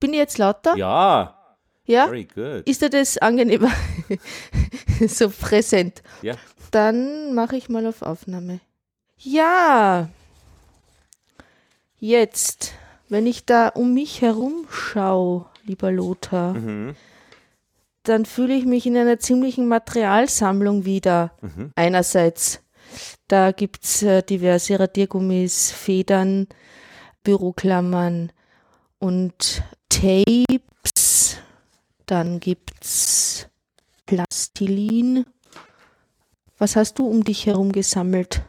Bin ich jetzt lauter? Ja. Ja? Very good. Ist dir das angenehmer? so präsent. Ja. Dann mache ich mal auf Aufnahme. Ja. Jetzt, wenn ich da um mich herum schaue, lieber Lothar, Mhm. dann fühle ich mich in einer ziemlichen Materialsammlung wieder. Mhm. Einerseits, da gibt es äh, diverse Radiergummis, Federn, Büroklammern und Tapes. Dann gibt's Plastilin. Was hast du um dich herum gesammelt?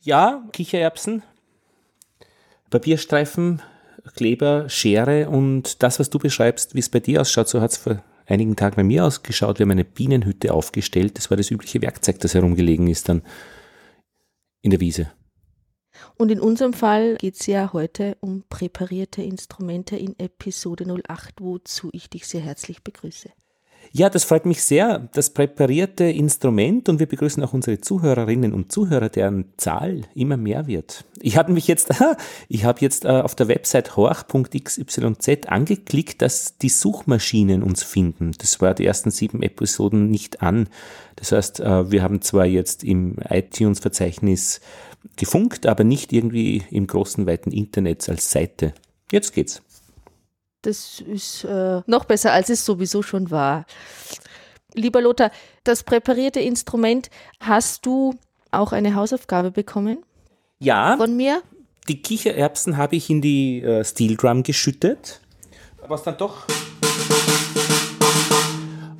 Ja, Kichererbsen, Papierstreifen, Kleber, Schere und das, was du beschreibst, wie es bei dir ausschaut, so hat es vor einigen Tagen bei mir ausgeschaut. Wir haben eine Bienenhütte aufgestellt. Das war das übliche Werkzeug, das herumgelegen ist dann in der Wiese. Und in unserem Fall geht es ja heute um präparierte Instrumente in Episode 08, wozu ich dich sehr herzlich begrüße. Ja, das freut mich sehr. Das präparierte Instrument und wir begrüßen auch unsere Zuhörerinnen und Zuhörer, deren Zahl immer mehr wird. Ich habe mich jetzt, ich habe jetzt äh, auf der Website horch.xyz angeklickt, dass die Suchmaschinen uns finden. Das war die ersten sieben Episoden nicht an. Das heißt, äh, wir haben zwar jetzt im iTunes-Verzeichnis gefunkt, aber nicht irgendwie im großen, weiten Internet als Seite. Jetzt geht's. Das ist äh, noch besser, als es sowieso schon war. Lieber Lothar, das präparierte Instrument, hast du auch eine Hausaufgabe bekommen Ja, von mir? die Kichererbsen habe ich in die äh, Steel Drum geschüttet. Was dann doch.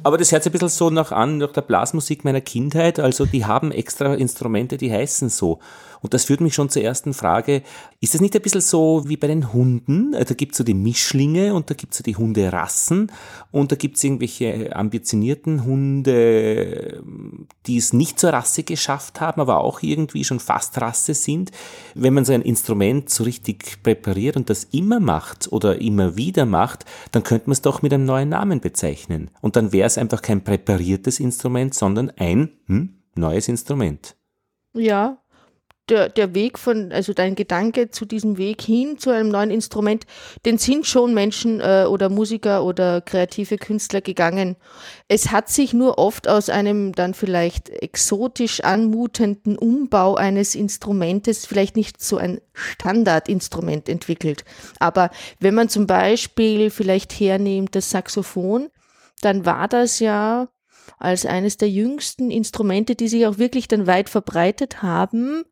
Aber das hört sich ein bisschen so nach an, nach der Blasmusik meiner Kindheit. Also die haben extra Instrumente, die heißen so. Und das führt mich schon zur ersten Frage. Ist das nicht ein bisschen so wie bei den Hunden? Äh, Da gibt es so die Mischlinge und da gibt es so die Hunderassen und da gibt es irgendwelche ambitionierten Hunde, die es nicht zur Rasse geschafft haben, aber auch irgendwie schon fast Rasse sind. Wenn man so ein Instrument so richtig präpariert und das immer macht oder immer wieder macht, dann könnte man es doch mit einem neuen Namen bezeichnen. Und dann wäre es einfach kein präpariertes Instrument, sondern ein hm, neues Instrument. Ja. Der, der Weg von, also dein Gedanke zu diesem Weg hin zu einem neuen Instrument, den sind schon Menschen äh, oder Musiker oder kreative Künstler gegangen. Es hat sich nur oft aus einem dann vielleicht exotisch anmutenden Umbau eines Instrumentes vielleicht nicht so ein Standardinstrument entwickelt. Aber wenn man zum Beispiel vielleicht hernimmt das Saxophon, dann war das ja als eines der jüngsten Instrumente, die sich auch wirklich dann weit verbreitet haben,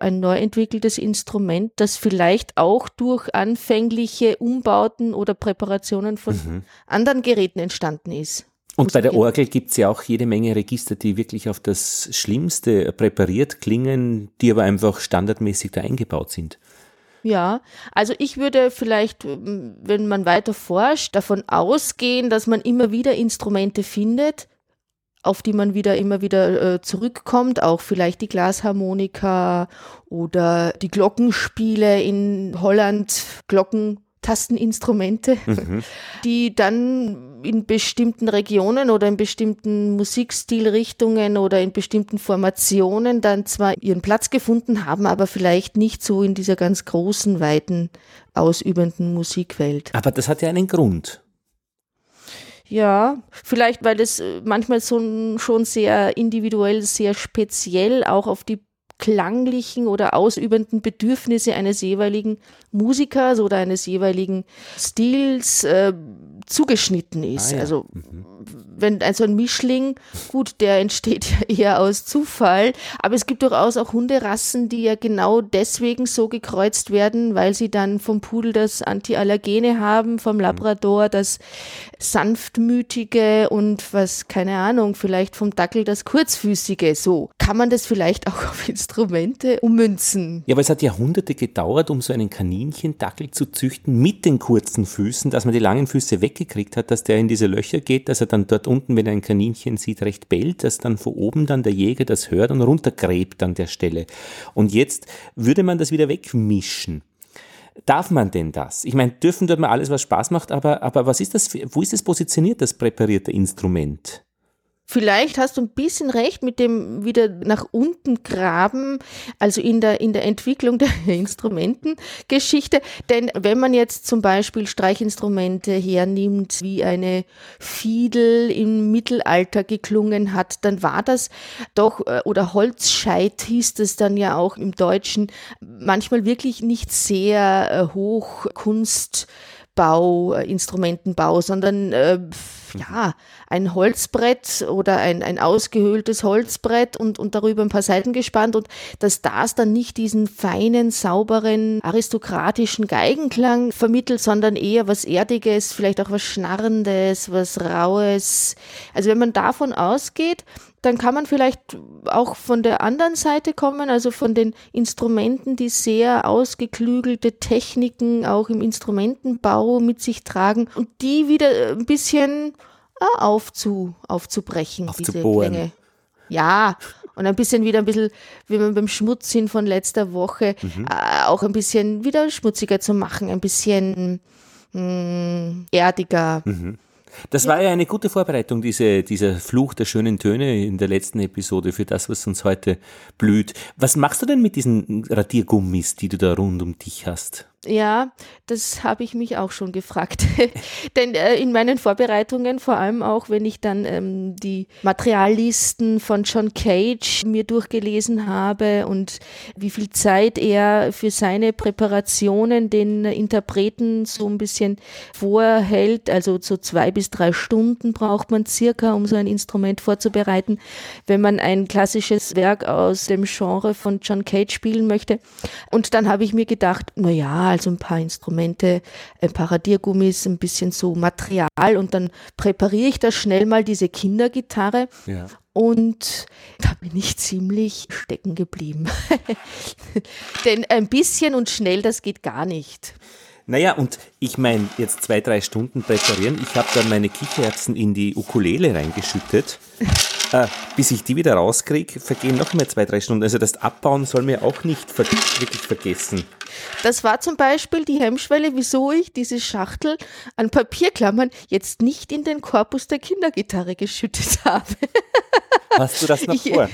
ein neu entwickeltes Instrument, das vielleicht auch durch anfängliche Umbauten oder Präparationen von anderen Geräten entstanden ist. Und bei der Musikgeräten. Orgel gibt's ja auch jede Menge Register, die wirklich auf das Schlimmste präpariert klingen, die aber einfach standardmäßig da eingebaut sind. Ja, also ich würde vielleicht, wenn man weiter forscht, davon ausgehen, dass man immer wieder Instrumente findet, auf die man wieder immer wieder äh, zurückkommt, auch vielleicht die Glasharmonika oder die Glockenspiele in Holland, Glockentasteninstrumente, die dann in bestimmten Regionen oder in bestimmten Musikstilrichtungen oder in bestimmten Formationen dann zwar ihren Platz gefunden haben, aber vielleicht nicht so in dieser ganz großen, weiten, ausübenden Musikwelt. Aber das hat ja einen Grund. Ja, vielleicht, weil es äh, manchmal so schon sehr individuell, sehr speziell auch auf die klanglichen oder ausübenden Bedürfnisse eines jeweiligen Musikers oder eines jeweiligen Stils äh, zugeschnitten ist. Ah, ja. Also wenn also ein Mischling, gut, der entsteht ja eher aus Zufall, aber es gibt durchaus auch Hunderassen, die ja genau deswegen so gekreuzt werden, weil sie dann vom Pudel das Antiallergene haben, vom Labrador das sanftmütige und was, keine Ahnung, vielleicht vom Dackel das kurzfüßige. So kann man das vielleicht auch auf Instrumente ummünzen. Ja, aber es hat Jahrhunderte gedauert, um so einen Kaninchendackel zu züchten mit den kurzen Füßen, dass man die langen Füße weggekriegt hat, dass der in diese Löcher geht, dass er dann dort unten, wenn ein Kaninchen sieht, recht bellt, dass dann von oben dann der Jäger das hört und runtergräbt an der Stelle. Und jetzt würde man das wieder wegmischen. Darf man denn das? Ich meine, dürfen dort mal alles, was Spaß macht, aber, aber was ist das, wo ist es positioniert, das präparierte Instrument? Vielleicht hast du ein bisschen recht mit dem wieder nach unten graben, also in der, in der Entwicklung der Instrumentengeschichte. Denn wenn man jetzt zum Beispiel Streichinstrumente hernimmt, wie eine Fiedel im Mittelalter geklungen hat, dann war das doch, äh, oder Holzscheit hieß es dann ja auch im Deutschen, manchmal wirklich nicht sehr äh, hoch Kunstbau, äh, Instrumentenbau, sondern äh, ja, ein Holzbrett oder ein, ein ausgehöhltes Holzbrett und, und darüber ein paar Seiten gespannt und dass das dann nicht diesen feinen, sauberen, aristokratischen Geigenklang vermittelt, sondern eher was Erdiges, vielleicht auch was Schnarrendes, was Raues. Also wenn man davon ausgeht, dann kann man vielleicht auch von der anderen Seite kommen, also von den Instrumenten, die sehr ausgeklügelte Techniken auch im Instrumentenbau mit sich tragen und die wieder ein bisschen äh, aufzu, aufzubrechen, diese Klänge. Ja, und ein bisschen wieder ein bisschen, wie man beim Schmutzsinn von letzter Woche, mhm. äh, auch ein bisschen wieder schmutziger zu machen, ein bisschen mh, mm, erdiger. Mhm. Das ja. war ja eine gute Vorbereitung, diese, dieser Fluch der schönen Töne in der letzten Episode für das, was uns heute blüht. Was machst du denn mit diesen Radiergummis, die du da rund um dich hast? Ja, das habe ich mich auch schon gefragt. Denn äh, in meinen Vorbereitungen, vor allem auch wenn ich dann ähm, die Materiallisten von John Cage mir durchgelesen habe und wie viel Zeit er für seine Präparationen den Interpreten so ein bisschen vorhält, also so zwei bis drei Stunden braucht man circa, um so ein Instrument vorzubereiten, wenn man ein klassisches Werk aus dem Genre von John Cage spielen möchte. Und dann habe ich mir gedacht, na ja, also ein paar Instrumente, ein paar Radiergummis, ein bisschen so Material und dann präpariere ich da schnell mal diese Kindergitarre. Ja. Und da bin ich ziemlich stecken geblieben. Denn ein bisschen und schnell, das geht gar nicht. Naja, und ich meine, jetzt zwei, drei Stunden präparieren. Ich habe dann meine Kichererbsen in die Ukulele reingeschüttet. Äh, bis ich die wieder rauskriege, vergehen noch mehr zwei, drei Stunden. Also das Abbauen soll mir auch nicht ver wirklich vergessen. Das war zum Beispiel die Hemmschwelle, wieso ich diese Schachtel an Papierklammern jetzt nicht in den Korpus der Kindergitarre geschüttet habe. Hast du das noch ich, vor?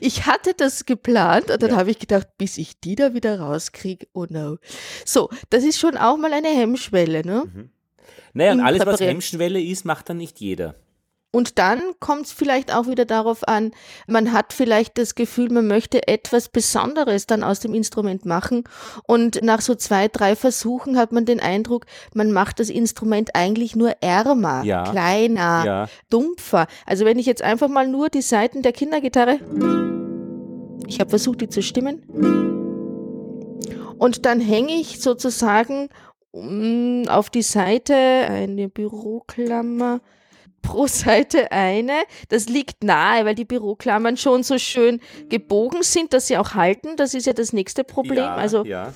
Ich hatte das geplant und dann ja. habe ich gedacht, bis ich die da wieder rauskriege, oh no. So, das ist schon auch mal eine Hemmschwelle, ne? Mhm. Naja, und alles, was Hemmschwelle ist, macht dann nicht jeder. Und dann kommt es vielleicht auch wieder darauf an, man hat vielleicht das Gefühl, man möchte etwas Besonderes dann aus dem Instrument machen. Und nach so zwei, drei Versuchen hat man den Eindruck, man macht das Instrument eigentlich nur ärmer, ja. kleiner, ja. dumpfer. Also wenn ich jetzt einfach mal nur die Seiten der Kindergitarre, ich habe versucht, die zu stimmen. Und dann hänge ich sozusagen mm, auf die Seite eine Büroklammer pro Seite eine. Das liegt nahe, weil die Büroklammern schon so schön gebogen sind, dass sie auch halten. Das ist ja das nächste Problem. Ja, also ja.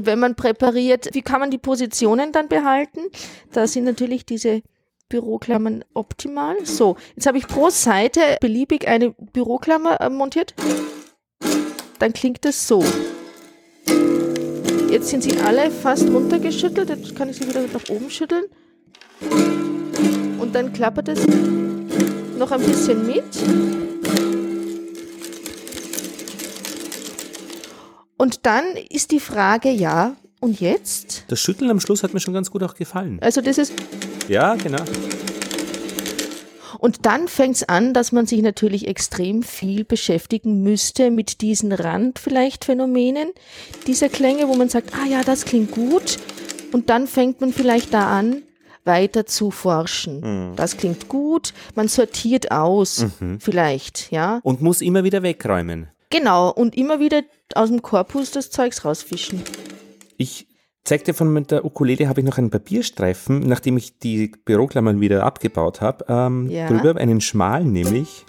wenn man präpariert, wie kann man die Positionen dann behalten? Da sind natürlich diese Büroklammern optimal. So, jetzt habe ich pro Seite beliebig eine Büroklammer äh, montiert. Dann klingt das so. Jetzt sind sie alle fast runtergeschüttelt. Jetzt kann ich sie wieder nach oben schütteln und dann klappert es noch ein bisschen mit. Und dann ist die Frage, ja, und jetzt? Das Schütteln am Schluss hat mir schon ganz gut auch gefallen. Also das ist. Ja, genau. Und dann fängt es an, dass man sich natürlich extrem viel beschäftigen müsste mit diesen Rand vielleicht Phänomenen dieser Klänge, wo man sagt, ah ja, das klingt gut. Und dann fängt man vielleicht da an, weiter zu forschen. Mhm. Das klingt gut, man sortiert aus, mhm. vielleicht, ja. Und muss immer wieder wegräumen. Genau, und immer wieder aus dem Korpus das Zeugs rausfischen. Ich zeig dir von der Ukulele habe ich noch einen Papierstreifen, nachdem ich die Büroklammern wieder abgebaut habe, ähm, ja. drüber einen schmalen nämlich.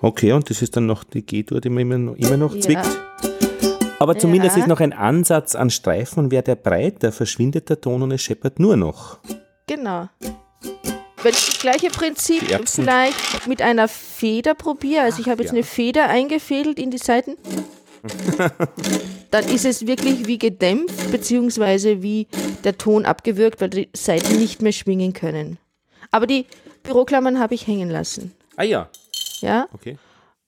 Okay, und das ist dann noch die G-Dur, die man immer, immer noch zwickt. Ja. Aber zumindest ja. ist noch ein Ansatz an Streifen und wäre der breiter, verschwindet der Ton und es scheppert nur noch. Genau. Wenn ich das gleiche Prinzip vielleicht mit einer Feder probiere, also ich habe jetzt ja. eine Feder eingefädelt in die Seiten. dann ist es wirklich wie gedämpft, beziehungsweise wie der Ton abgewürgt, weil die Seiten nicht mehr schwingen können. Aber die Büroklammern habe ich hängen lassen. Ah ja. Ja. Okay.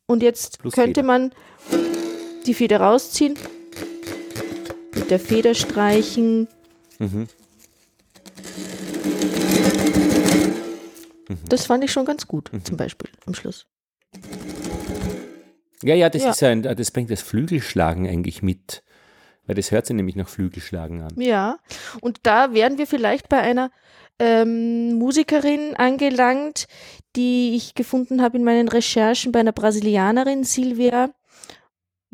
Und jetzt Plus könnte Feder. man die Feder rausziehen, mit der Feder streichen. Mhm. Das fand ich schon ganz gut, Mhm. zum Beispiel am Schluss. Ja, ja, das Ja. ist ein, das bringt das Flügelschlagen eigentlich mit. Weil das hört sich nämlich nach Flügelschlagen an. Ja, und da wären wir vielleicht bei einer ähm, Musikerin angelangt, die ich gefunden habe in meinen Recherchen bei einer Brasilianerin, Silvia,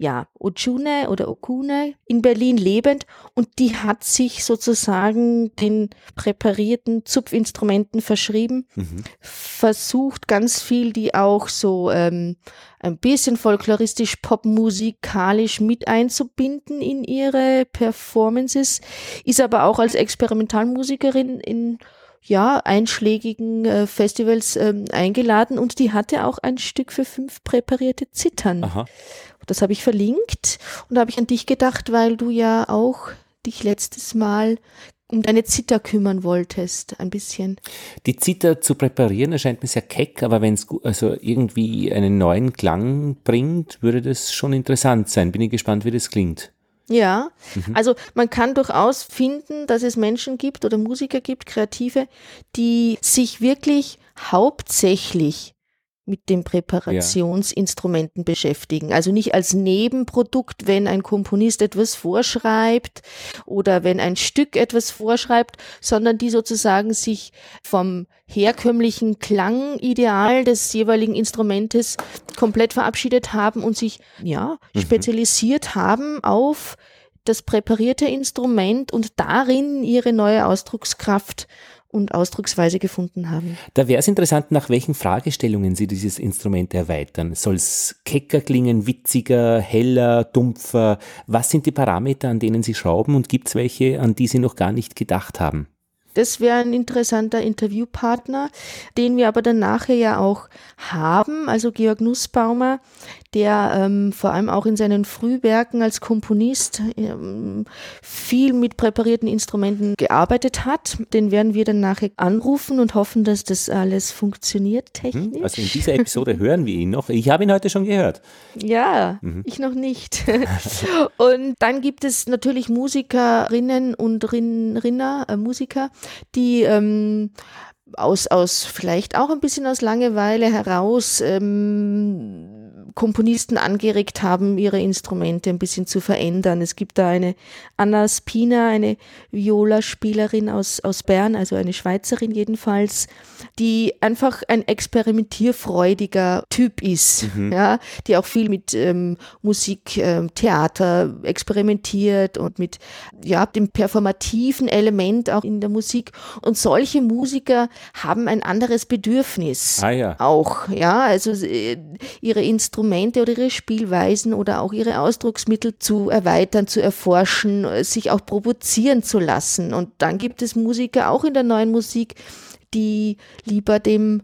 ja, Ochune oder Okune, in Berlin lebend und die hat sich sozusagen den präparierten Zupfinstrumenten verschrieben, Mhm. versucht ganz viel, die auch so ähm, ein bisschen folkloristisch, popmusikalisch mit einzubinden in ihre Performances, ist aber auch als Experimentalmusikerin in ja, einschlägigen äh, Festivals ähm, eingeladen und die hatte auch ein Stück für fünf präparierte Zittern. Aha. Das habe ich verlinkt und da habe ich an dich gedacht, weil du ja auch dich letztes Mal um deine Zither kümmern wolltest, ein bisschen. Die Zither zu präparieren erscheint mir sehr keck, aber wenn es also irgendwie einen neuen Klang bringt, würde das schon interessant sein. Bin ich gespannt, wie das klingt. Ja, also man kann durchaus finden, dass es Menschen gibt oder Musiker gibt, Kreative, die sich wirklich hauptsächlich mit den Präparationsinstrumenten beschäftigen. Also nicht als Nebenprodukt, wenn ein Komponist etwas vorschreibt oder wenn ein Stück etwas vorschreibt, sondern die sozusagen sich vom herkömmlichen Klangideal des jeweiligen Instrumentes komplett verabschiedet haben und sich ja spezialisiert haben auf das präparierte Instrument und darin ihre neue Ausdruckskraft und Ausdrucksweise gefunden haben. Da wäre es interessant, nach welchen Fragestellungen Sie dieses Instrument erweitern. Soll es kecker klingen, witziger, heller, dumpfer? Was sind die Parameter, an denen Sie schrauben und gibt es welche, an die Sie noch gar nicht gedacht haben? Das wäre ein interessanter Interviewpartner, den wir aber dann nachher ja auch haben. Also Georg Nussbaumer, der ähm, vor allem auch in seinen Frühwerken als Komponist ähm, viel mit präparierten Instrumenten gearbeitet hat. Den werden wir dann nachher anrufen und hoffen, dass das alles funktioniert technisch. Hm? Also in dieser Episode hören wir ihn noch. Ich habe ihn heute schon gehört. Ja, ich noch nicht. und dann gibt es natürlich Musikerinnen und Rin, Rinner, äh, Musiker, die ähm, aus, aus vielleicht auch ein bisschen aus Langeweile heraus ähm, Komponisten angeregt haben, ihre Instrumente ein bisschen zu verändern. Es gibt da eine Anna Spina, eine Viola-Spielerin aus, aus Bern, also eine Schweizerin jedenfalls, die einfach ein experimentierfreudiger Typ ist, ja, die auch viel mit ähm, Musik, ähm, Theater experimentiert und mit ja, dem performativen Element auch in der Musik. Und solche Musiker haben ein anderes Bedürfnis Ah ja. auch, ja, also ihre Instrumente oder ihre Spielweisen oder auch ihre Ausdrucksmittel zu erweitern, zu erforschen, äh, sich auch provozieren zu lassen. Und dann gibt es Musiker auch in der neuen Musik, die lieber dem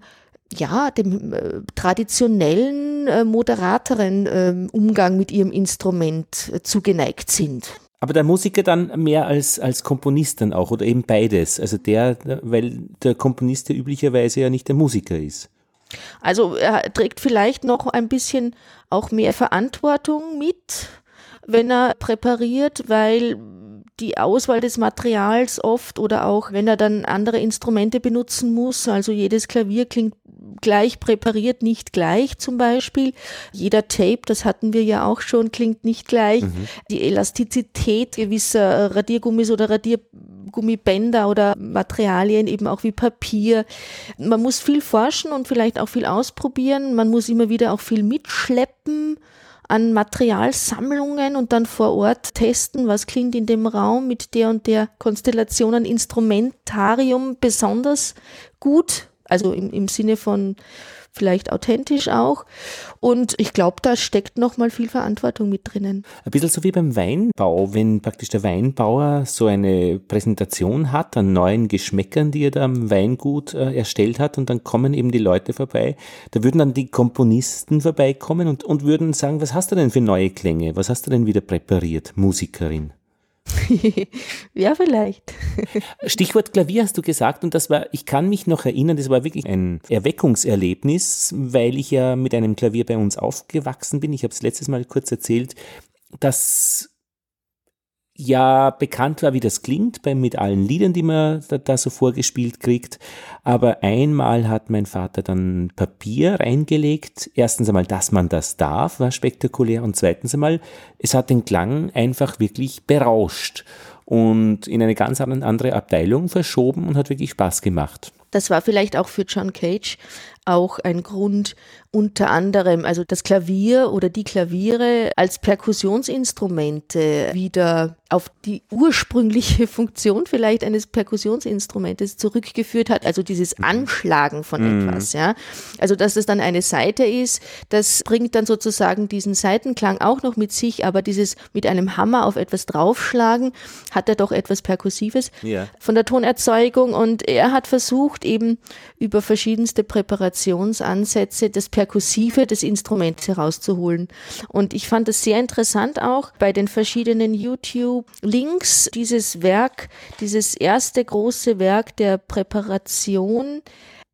ja, dem äh, traditionellen, äh, moderateren ähm, Umgang mit ihrem Instrument äh, zugeneigt sind. Aber der Musiker dann mehr als, als Komponist dann auch oder eben beides. Also der, weil der Komponist ja üblicherweise ja nicht der Musiker ist. Also er trägt vielleicht noch ein bisschen auch mehr Verantwortung mit, wenn er präpariert, weil die Auswahl des Materials oft oder auch wenn er dann andere Instrumente benutzen muss, also jedes Klavier klingt gleich präpariert, nicht gleich zum Beispiel. Jeder Tape, das hatten wir ja auch schon, klingt nicht gleich. Die Elastizität gewisser Radiergummis oder Radiergummibänder oder Materialien, eben auch wie Papier. Man muss viel forschen und vielleicht auch viel ausprobieren. Man muss immer wieder auch viel mitschleppen an Materialsammlungen und dann vor Ort testen, was klingt in dem Raum mit der und der Konstellation an Instrumentarium besonders gut. Also im, im Sinne von vielleicht authentisch auch. Und ich glaube, da steckt noch mal viel Verantwortung mit drinnen. Ein bisschen so wie beim Weinbau, wenn praktisch der Weinbauer so eine Präsentation hat an neuen Geschmäckern, die er da am Weingut äh, erstellt hat und dann kommen eben die Leute vorbei. Da würden dann die Komponisten vorbeikommen und, und würden sagen, was hast du denn für neue Klänge? Was hast du denn wieder präpariert, Musikerin? ja, vielleicht. Stichwort Klavier hast du gesagt und das war, ich kann mich noch erinnern, das war wirklich ein Erweckungserlebnis, weil ich ja mit einem Klavier bei uns aufgewachsen bin. Ich habe es letztes Mal kurz erzählt, dass ja bekannt war, wie das klingt, bei, mit allen Liedern, die man da, da, so vorgespielt kriegt. Aber einmal hat mein Vater dann Papier reingelegt. Erstens einmal, dass man das darf, war spektakulär. Und zweitens einmal, es hat den Klang einfach wirklich berauscht und in eine ganz andere Abteilung verschoben und hat wirklich Spaß gemacht. Das war vielleicht auch für John Cage auch ein Grund, unter anderem, also das Klavier oder die Klaviere als Perkussionsinstrumente wieder auf die ursprüngliche Funktion vielleicht eines Perkussionsinstrumentes zurückgeführt hat, also dieses mhm. Anschlagen von mhm. etwas, ja. Also, dass es dann eine Seite ist, das bringt dann sozusagen diesen Seitenklang auch noch mit sich, aber dieses mit einem Hammer auf etwas draufschlagen hat er doch etwas Perkussives ja. von der Tonerzeugung und er hat versucht eben über verschiedenste Präparationsansätze das Perkussive des Instruments herauszuholen. Und ich fand es sehr interessant auch bei den verschiedenen YouTube-Links dieses Werk, dieses erste große Werk der Präparation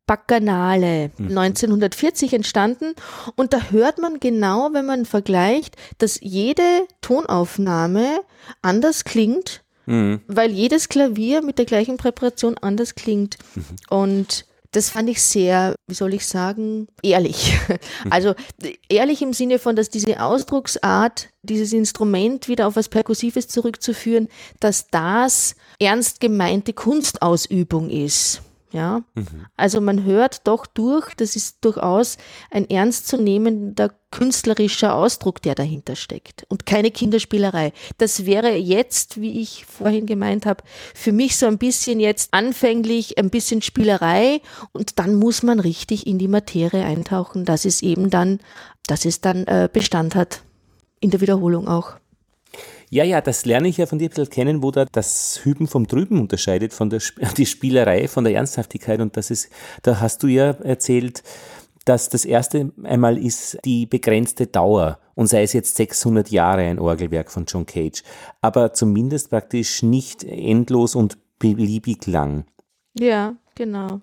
Bacchanale, 1940 mhm. entstanden. Und da hört man genau, wenn man vergleicht, dass jede Tonaufnahme anders klingt, mhm. weil jedes Klavier mit der gleichen Präparation anders klingt. Mhm. Und das fand ich sehr, wie soll ich sagen, ehrlich. Also ehrlich im Sinne von, dass diese Ausdrucksart, dieses Instrument wieder auf was Perkussives zurückzuführen, dass das ernst gemeinte Kunstausübung ist. Ja, mhm. also man hört doch durch, das ist durchaus ein ernstzunehmender künstlerischer Ausdruck, der dahinter steckt und keine Kinderspielerei. Das wäre jetzt, wie ich vorhin gemeint habe, für mich so ein bisschen jetzt anfänglich ein bisschen Spielerei und dann muss man richtig in die Materie eintauchen, dass es eben dann, dass es dann äh, Bestand hat in der Wiederholung auch. Ja, ja, das lerne ich ja von dir ein bisschen kennen, wo da das Hüben vom Drüben unterscheidet, von der die Spielerei, von der Ernsthaftigkeit. Und das ist, da hast du ja erzählt, dass das erste einmal ist die begrenzte Dauer und sei es jetzt 600 Jahre ein Orgelwerk von John Cage, aber zumindest praktisch nicht endlos und beliebig lang. Ja, genau.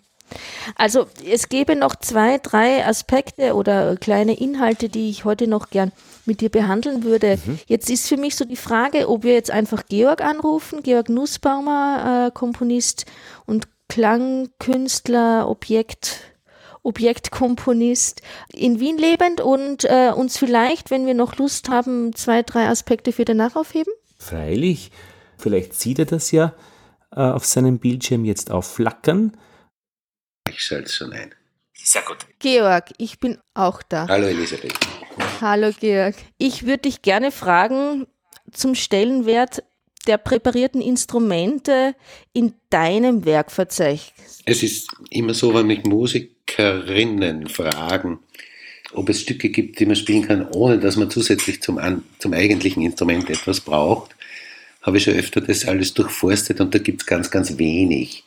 Also es gäbe noch zwei, drei Aspekte oder kleine Inhalte, die ich heute noch gern mit dir behandeln würde. Mhm. Jetzt ist für mich so die Frage, ob wir jetzt einfach Georg anrufen, Georg Nussbaumer, äh, Komponist und Klangkünstler, Objekt, Objektkomponist in Wien lebend und äh, uns vielleicht, wenn wir noch Lust haben, zwei, drei Aspekte für danach aufheben? Freilich. Vielleicht sieht er das ja äh, auf seinem Bildschirm jetzt aufflackern. Ich schalte schon ein. Sehr gut. Georg, ich bin auch da. Hallo Elisabeth. Hallo Georg. Ich würde dich gerne fragen zum Stellenwert der präparierten Instrumente in deinem Werkverzeichnis. Es ist immer so, wenn mich Musikerinnen fragen, ob es Stücke gibt, die man spielen kann, ohne dass man zusätzlich zum, zum eigentlichen Instrument etwas braucht, habe ich schon öfter das alles durchforstet und da gibt es ganz, ganz wenig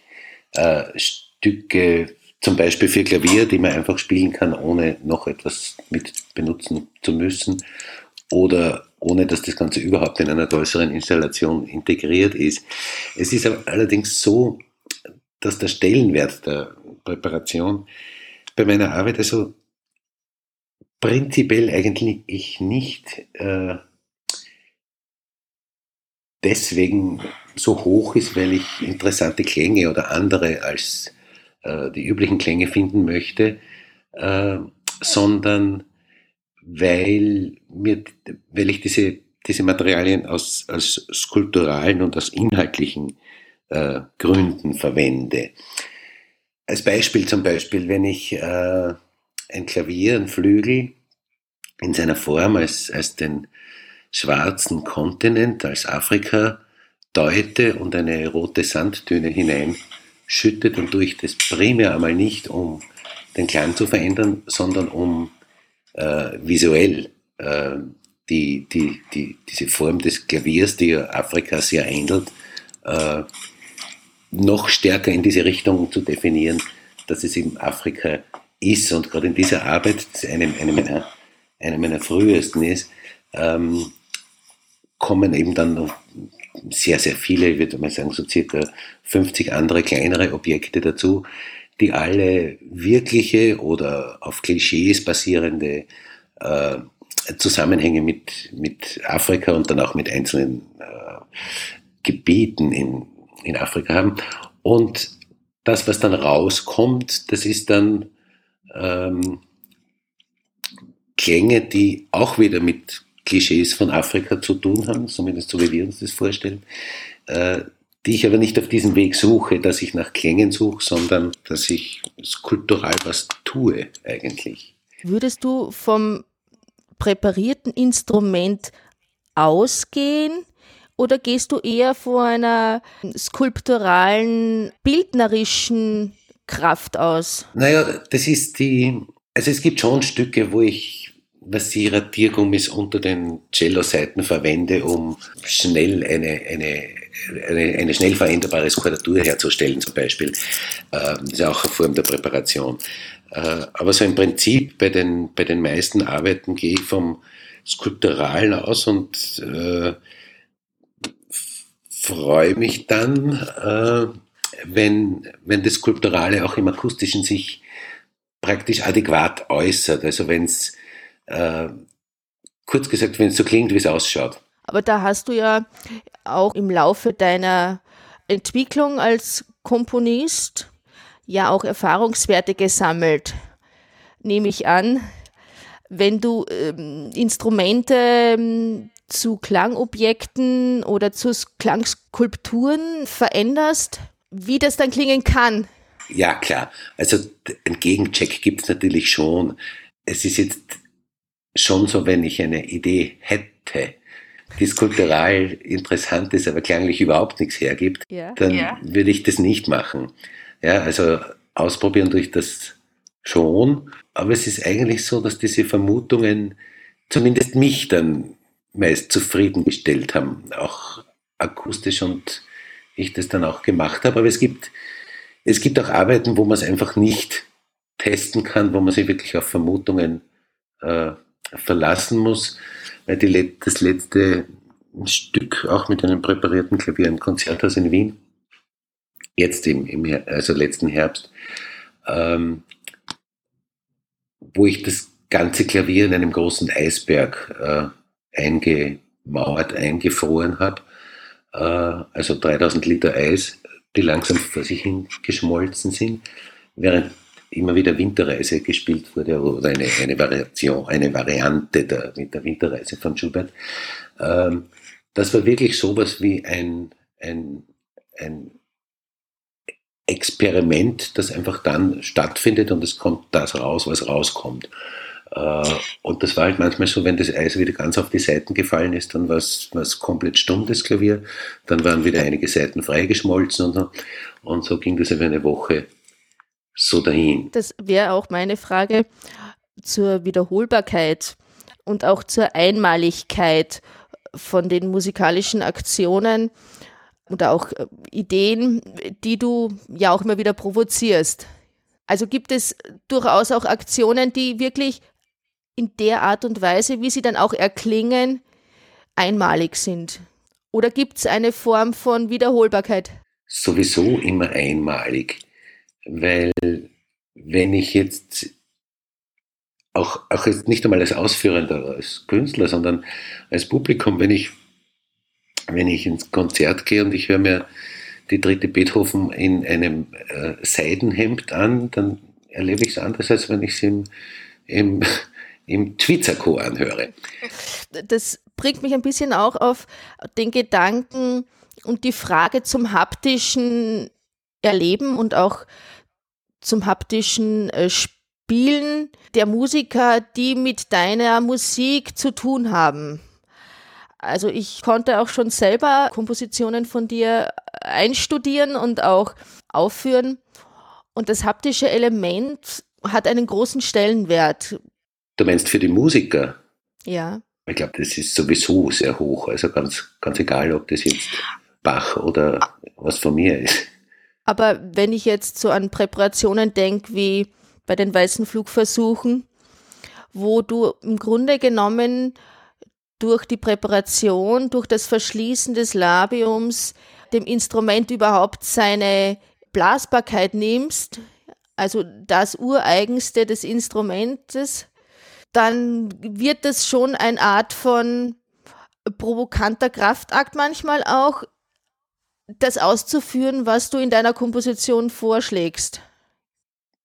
äh, Stücke, zum Beispiel für Klavier, die man einfach spielen kann, ohne noch etwas mit benutzen zu müssen oder ohne dass das Ganze überhaupt in einer größeren Installation integriert ist. Es ist allerdings so, dass der Stellenwert der Präparation bei meiner Arbeit also prinzipiell eigentlich nicht äh, deswegen so hoch ist, weil ich interessante Klänge oder andere als äh, die üblichen Klänge finden möchte, äh, sondern weil, mir, weil ich diese, diese Materialien aus, aus skulpturalen und aus inhaltlichen äh, Gründen verwende. Als Beispiel zum Beispiel, wenn ich äh, ein Klavier, ein Flügel in seiner Form als, als den schwarzen Kontinent, als Afrika deute und eine rote Sanddüne hinein schüttet und tue ich das primär einmal nicht, um den Klang zu verändern, sondern um äh, visuell äh, die, die, die, diese Form des Klaviers, die ja Afrika sehr ähnelt, äh, noch stärker in diese Richtung zu definieren, dass es eben Afrika ist. Und gerade in dieser Arbeit, das eine, eine, meiner, eine meiner frühesten ist, ähm, kommen eben dann noch sehr, sehr viele, ich würde mal sagen, so circa 50 andere kleinere Objekte dazu, die alle wirkliche oder auf Klischees basierende äh, Zusammenhänge mit, mit Afrika und dann auch mit einzelnen äh, Gebieten in, in Afrika haben. Und das, was dann rauskommt, das ist dann ähm, Klänge, die auch wieder mit Klischees von Afrika zu tun haben, zumindest so wie wir uns das vorstellen, äh, die ich aber nicht auf diesem Weg suche, dass ich nach Klängen suche, sondern dass ich skulptural was tue eigentlich. Würdest du vom präparierten Instrument ausgehen oder gehst du eher vor einer skulpturalen, bildnerischen Kraft aus? Naja, das ist die, also es gibt schon Stücke, wo ich Radiergummis unter den Cello-Seiten verwende, um schnell eine, eine, eine, eine schnell veränderbare Skuratur herzustellen, zum Beispiel. Ähm, das ist auch eine Form der Präparation. Äh, aber so im Prinzip bei den, bei den meisten Arbeiten gehe ich vom Skulpturalen aus und äh, freue mich dann, äh, wenn, wenn das Skulpturale auch im Akustischen sich praktisch adäquat äußert. Also wenn es, äh, kurz gesagt, wenn es so klingt, wie es ausschaut. Aber da hast du ja auch im Laufe deiner Entwicklung als Komponist ja auch Erfahrungswerte gesammelt, nehme ich an. Wenn du ähm, Instrumente ähm, zu Klangobjekten oder zu Klangskulpturen veränderst, wie das dann klingen kann. Ja, klar. Also einen Gegencheck gibt es natürlich schon. Es ist jetzt schon so, wenn ich eine Idee hätte, die skulptural interessant ist, aber klanglich überhaupt nichts hergibt, ja. dann ja. würde ich das nicht machen. Ja, also ausprobieren durch das schon. Aber es ist eigentlich so, dass diese Vermutungen zumindest mich dann meist zufriedengestellt haben, auch akustisch und ich das dann auch gemacht habe. Aber es gibt, es gibt auch Arbeiten, wo man es einfach nicht testen kann, wo man sich wirklich auf Vermutungen äh, verlassen muss. Weil die, das letzte Stück, auch mit einem präparierten Klavier im Konzerthaus in Wien, jetzt im, im also letzten Herbst, ähm, wo ich das ganze Klavier in einem großen Eisberg äh, eingemauert, eingefroren habe. Äh, also 3000 Liter Eis, die langsam vor sich hin geschmolzen sind, während immer wieder Winterreise gespielt wurde oder eine, eine Variation, eine Variante der, der Winterreise von Schubert. Ähm, das war wirklich sowas wie ein, ein, ein Experiment, das einfach dann stattfindet und es kommt das raus, was rauskommt. Äh, und das war halt manchmal so, wenn das Eis wieder ganz auf die Seiten gefallen ist, dann war es komplett stumm, das Klavier. Dann waren wieder einige Seiten freigeschmolzen und so. Und so ging das über eine Woche so dahin. Das wäre auch meine Frage zur Wiederholbarkeit und auch zur Einmaligkeit von den musikalischen Aktionen oder auch äh, Ideen, die du ja auch immer wieder provozierst. Also gibt es durchaus auch Aktionen, die wirklich in der Art und Weise, wie sie dann auch erklingen, einmalig sind? Oder gibt es eine Form von Wiederholbarkeit? Sowieso immer einmalig, weil wenn ich jetzt auch, auch jetzt nicht einmal als Ausführender, als Künstler, sondern als Publikum, wenn ich wenn ich ins Konzert gehe und ich höre mir die dritte Beethoven in einem äh, Seidenhemd an, dann erlebe ich es anders, als wenn ich es im, im, im Twizerco anhöre. Das bringt mich ein bisschen auch auf den Gedanken und die Frage zum haptischen Erleben und auch zum haptischen äh, Spielen der Musiker, die mit deiner Musik zu tun haben. Also ich konnte auch schon selber Kompositionen von dir einstudieren und auch aufführen. Und das haptische Element hat einen großen Stellenwert. Du meinst für die Musiker? Ja. Ich glaube, das ist sowieso sehr hoch. Also ganz, ganz egal, ob das jetzt Bach oder was von mir ist. Aber wenn ich jetzt so an Präparationen denke, wie bei den weißen Flugversuchen, wo du im Grunde genommen durch die Präparation, durch das Verschließen des Labiums dem Instrument überhaupt seine Blasbarkeit nimmst, also das Ureigenste des Instrumentes, dann wird das schon eine Art von provokanter Kraftakt manchmal auch, das auszuführen, was du in deiner Komposition vorschlägst.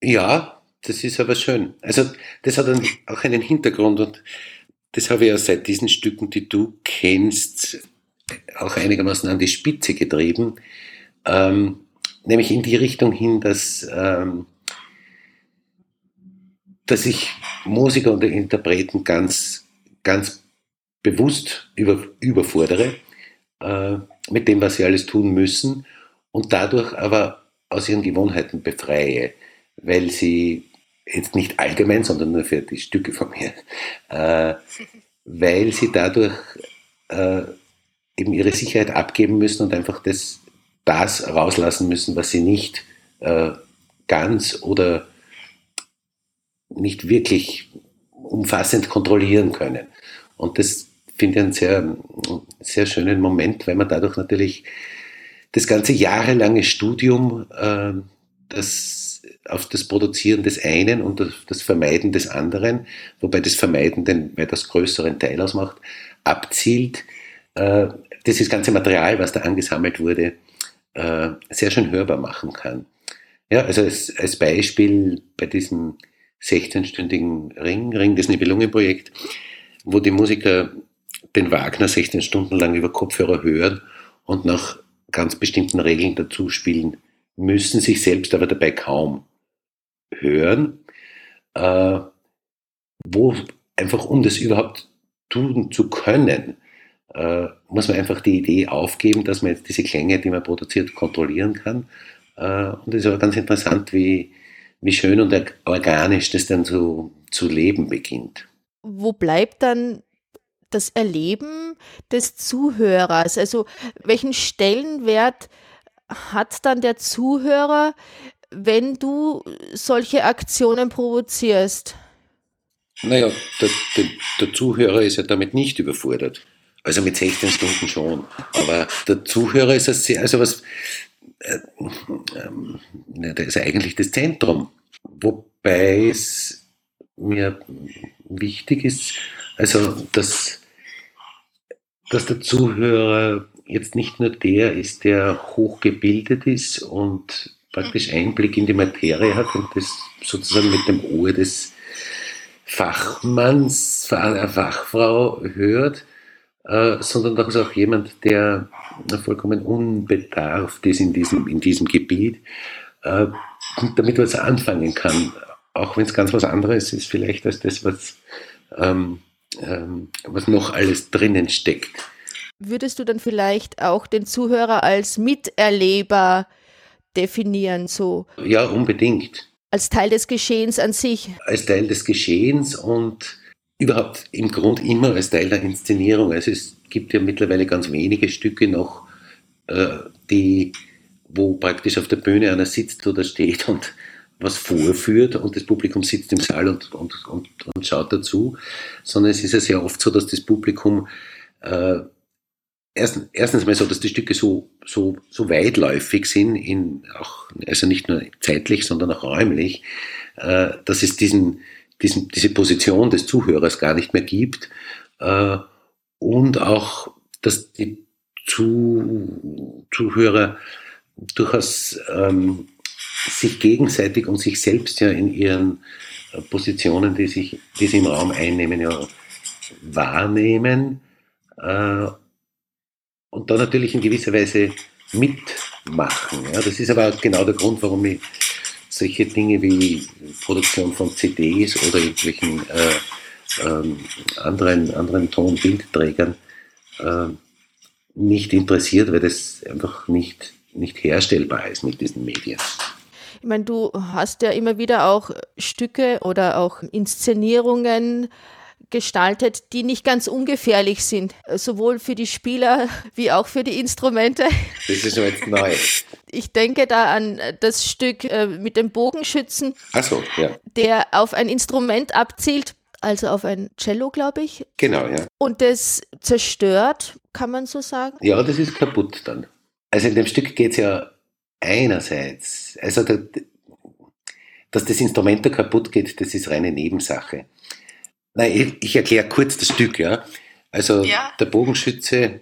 Ja, das ist aber schön. Also das hat auch einen Hintergrund und das habe ich ja seit diesen Stücken, die du kennst, auch einigermaßen an die Spitze getrieben. Ähm, nämlich in die Richtung hin, dass, ähm, dass ich Musiker und Interpreten ganz, ganz bewusst über, überfordere äh, mit dem, was sie alles tun müssen und dadurch aber aus ihren Gewohnheiten befreie, weil sie jetzt nicht allgemein, sondern nur für die Stücke von mir, äh, weil sie dadurch äh, eben ihre Sicherheit abgeben müssen und einfach das, das rauslassen müssen, was sie nicht äh, ganz oder nicht wirklich umfassend kontrollieren können. Und das finde ich einen sehr, sehr schönen Moment, weil man dadurch natürlich das ganze jahrelange Studium, äh, das auf das Produzieren des einen und das Vermeiden des anderen, wobei das Vermeiden den weitaus größeren Teil ausmacht, abzielt, äh, dieses ganze Material, was da angesammelt wurde, äh, sehr schön hörbar machen kann. Ja, also als, als Beispiel bei diesem 16-stündigen Ring, Ring des Nibelungenprojekt, wo die Musiker den Wagner 16 Stunden lang über Kopfhörer hören und nach ganz bestimmten Regeln dazu spielen müssen, sich selbst aber dabei kaum hören, äh, wo einfach um das überhaupt tun zu können, äh, muss man einfach die Idee aufgeben, dass man jetzt diese Klänge, die man produziert, kontrollieren kann. Äh, und es ist aber ganz interessant, wie, wie schön und organisch das dann zu, zu leben beginnt. Wo bleibt dann das Erleben des Zuhörers? Also welchen Stellenwert hat dann der Zuhörer, wenn du solche Aktionen provozierst? Naja, der, der, der Zuhörer ist ja damit nicht überfordert. Also mit 16 Stunden schon. Aber der Zuhörer ist das sehr, also was, äh, äh, der ist eigentlich das Zentrum. Wobei es mir wichtig ist, also dass, dass der Zuhörer jetzt nicht nur der ist, der hochgebildet ist und praktisch Einblick in die Materie hat und das sozusagen mit dem Ohr des Fachmanns, einer Fachfrau hört, äh, sondern dass auch jemand, der vollkommen unbedarft ist in diesem, in diesem Gebiet, äh, damit was anfangen kann, auch wenn es ganz was anderes ist, vielleicht als das, was, ähm, was noch alles drinnen steckt. Würdest du dann vielleicht auch den Zuhörer als Miterleber definieren, so? Ja, unbedingt. Als Teil des Geschehens an sich. Als Teil des Geschehens und überhaupt im Grund immer als Teil der Inszenierung. Also es gibt ja mittlerweile ganz wenige Stücke noch, äh, die, wo praktisch auf der Bühne einer sitzt oder steht und was vorführt und das Publikum sitzt im Saal und, und, und, und schaut dazu, sondern es ist ja sehr oft so, dass das Publikum äh, erst, erstens mal so, dass die Stücke so, so, so weitläufig sind, in auch, also nicht nur zeitlich, sondern auch räumlich, äh, dass es diesen, diesen, diese Position des Zuhörers gar nicht mehr gibt äh, und auch, dass die Zu Zuhörer durchaus ähm, sich gegenseitig und sich selbst ja in ihren äh, Positionen, die, sich, die sie im Raum einnehmen, ja wahrnehmen äh, und dann natürlich in gewisser Weise mitmachen. Ja. Das ist aber genau der Grund, warum ich solche Dinge wie Produktion von CDs oder irgendwelchen äh, ähm, anderen, anderen Ton- und Bildträgern äh, nicht interessiert, weil das einfach nicht, nicht herstellbar ist mit diesen Medien. Ich meine, du hast ja immer wieder auch Stücke oder auch Inszenierungen gestaltet, die nicht ganz ungefährlich sind, sowohl für die Spieler wie auch für die Instrumente. Das ist jetzt neu. Ich denke da an das Stück äh, mit dem Bogenschützen, so, ja. der auf ein Instrument abzielt, also auf ein Cello, glaube ich, Genau, ja. und das zerstört, kann man so sagen. Ja, das ist kaputt dann. Also in dem Stück geht es ja einerseits, also der, dass das Instrument da kaputt geht, das ist reine Nebensache. Nein, ich, ich erkläre kurz das Stück, ja. Also Ja. der Bogenschütze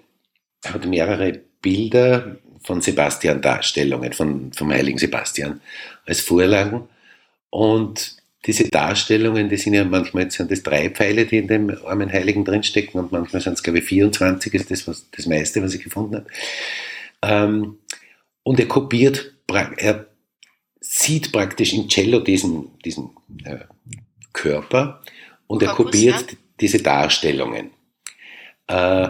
hat mehrere Bilder von Sebastian Darstellungen, von, vom heiligen Sebastian als Vorlagen. Und diese Darstellungen, die sind ja manchmal sind das drei Pfeile, die in dem armen Heiligen drinstecken und manchmal sind es, glaube ich, 24 ist das was, das meiste, was ich gefunden habe. Ähm, und er kopiert, er sieht praktisch im Cello diesen, diesen äh, Körper und er Korpus, kopiert ja. diese Darstellungen. Äh,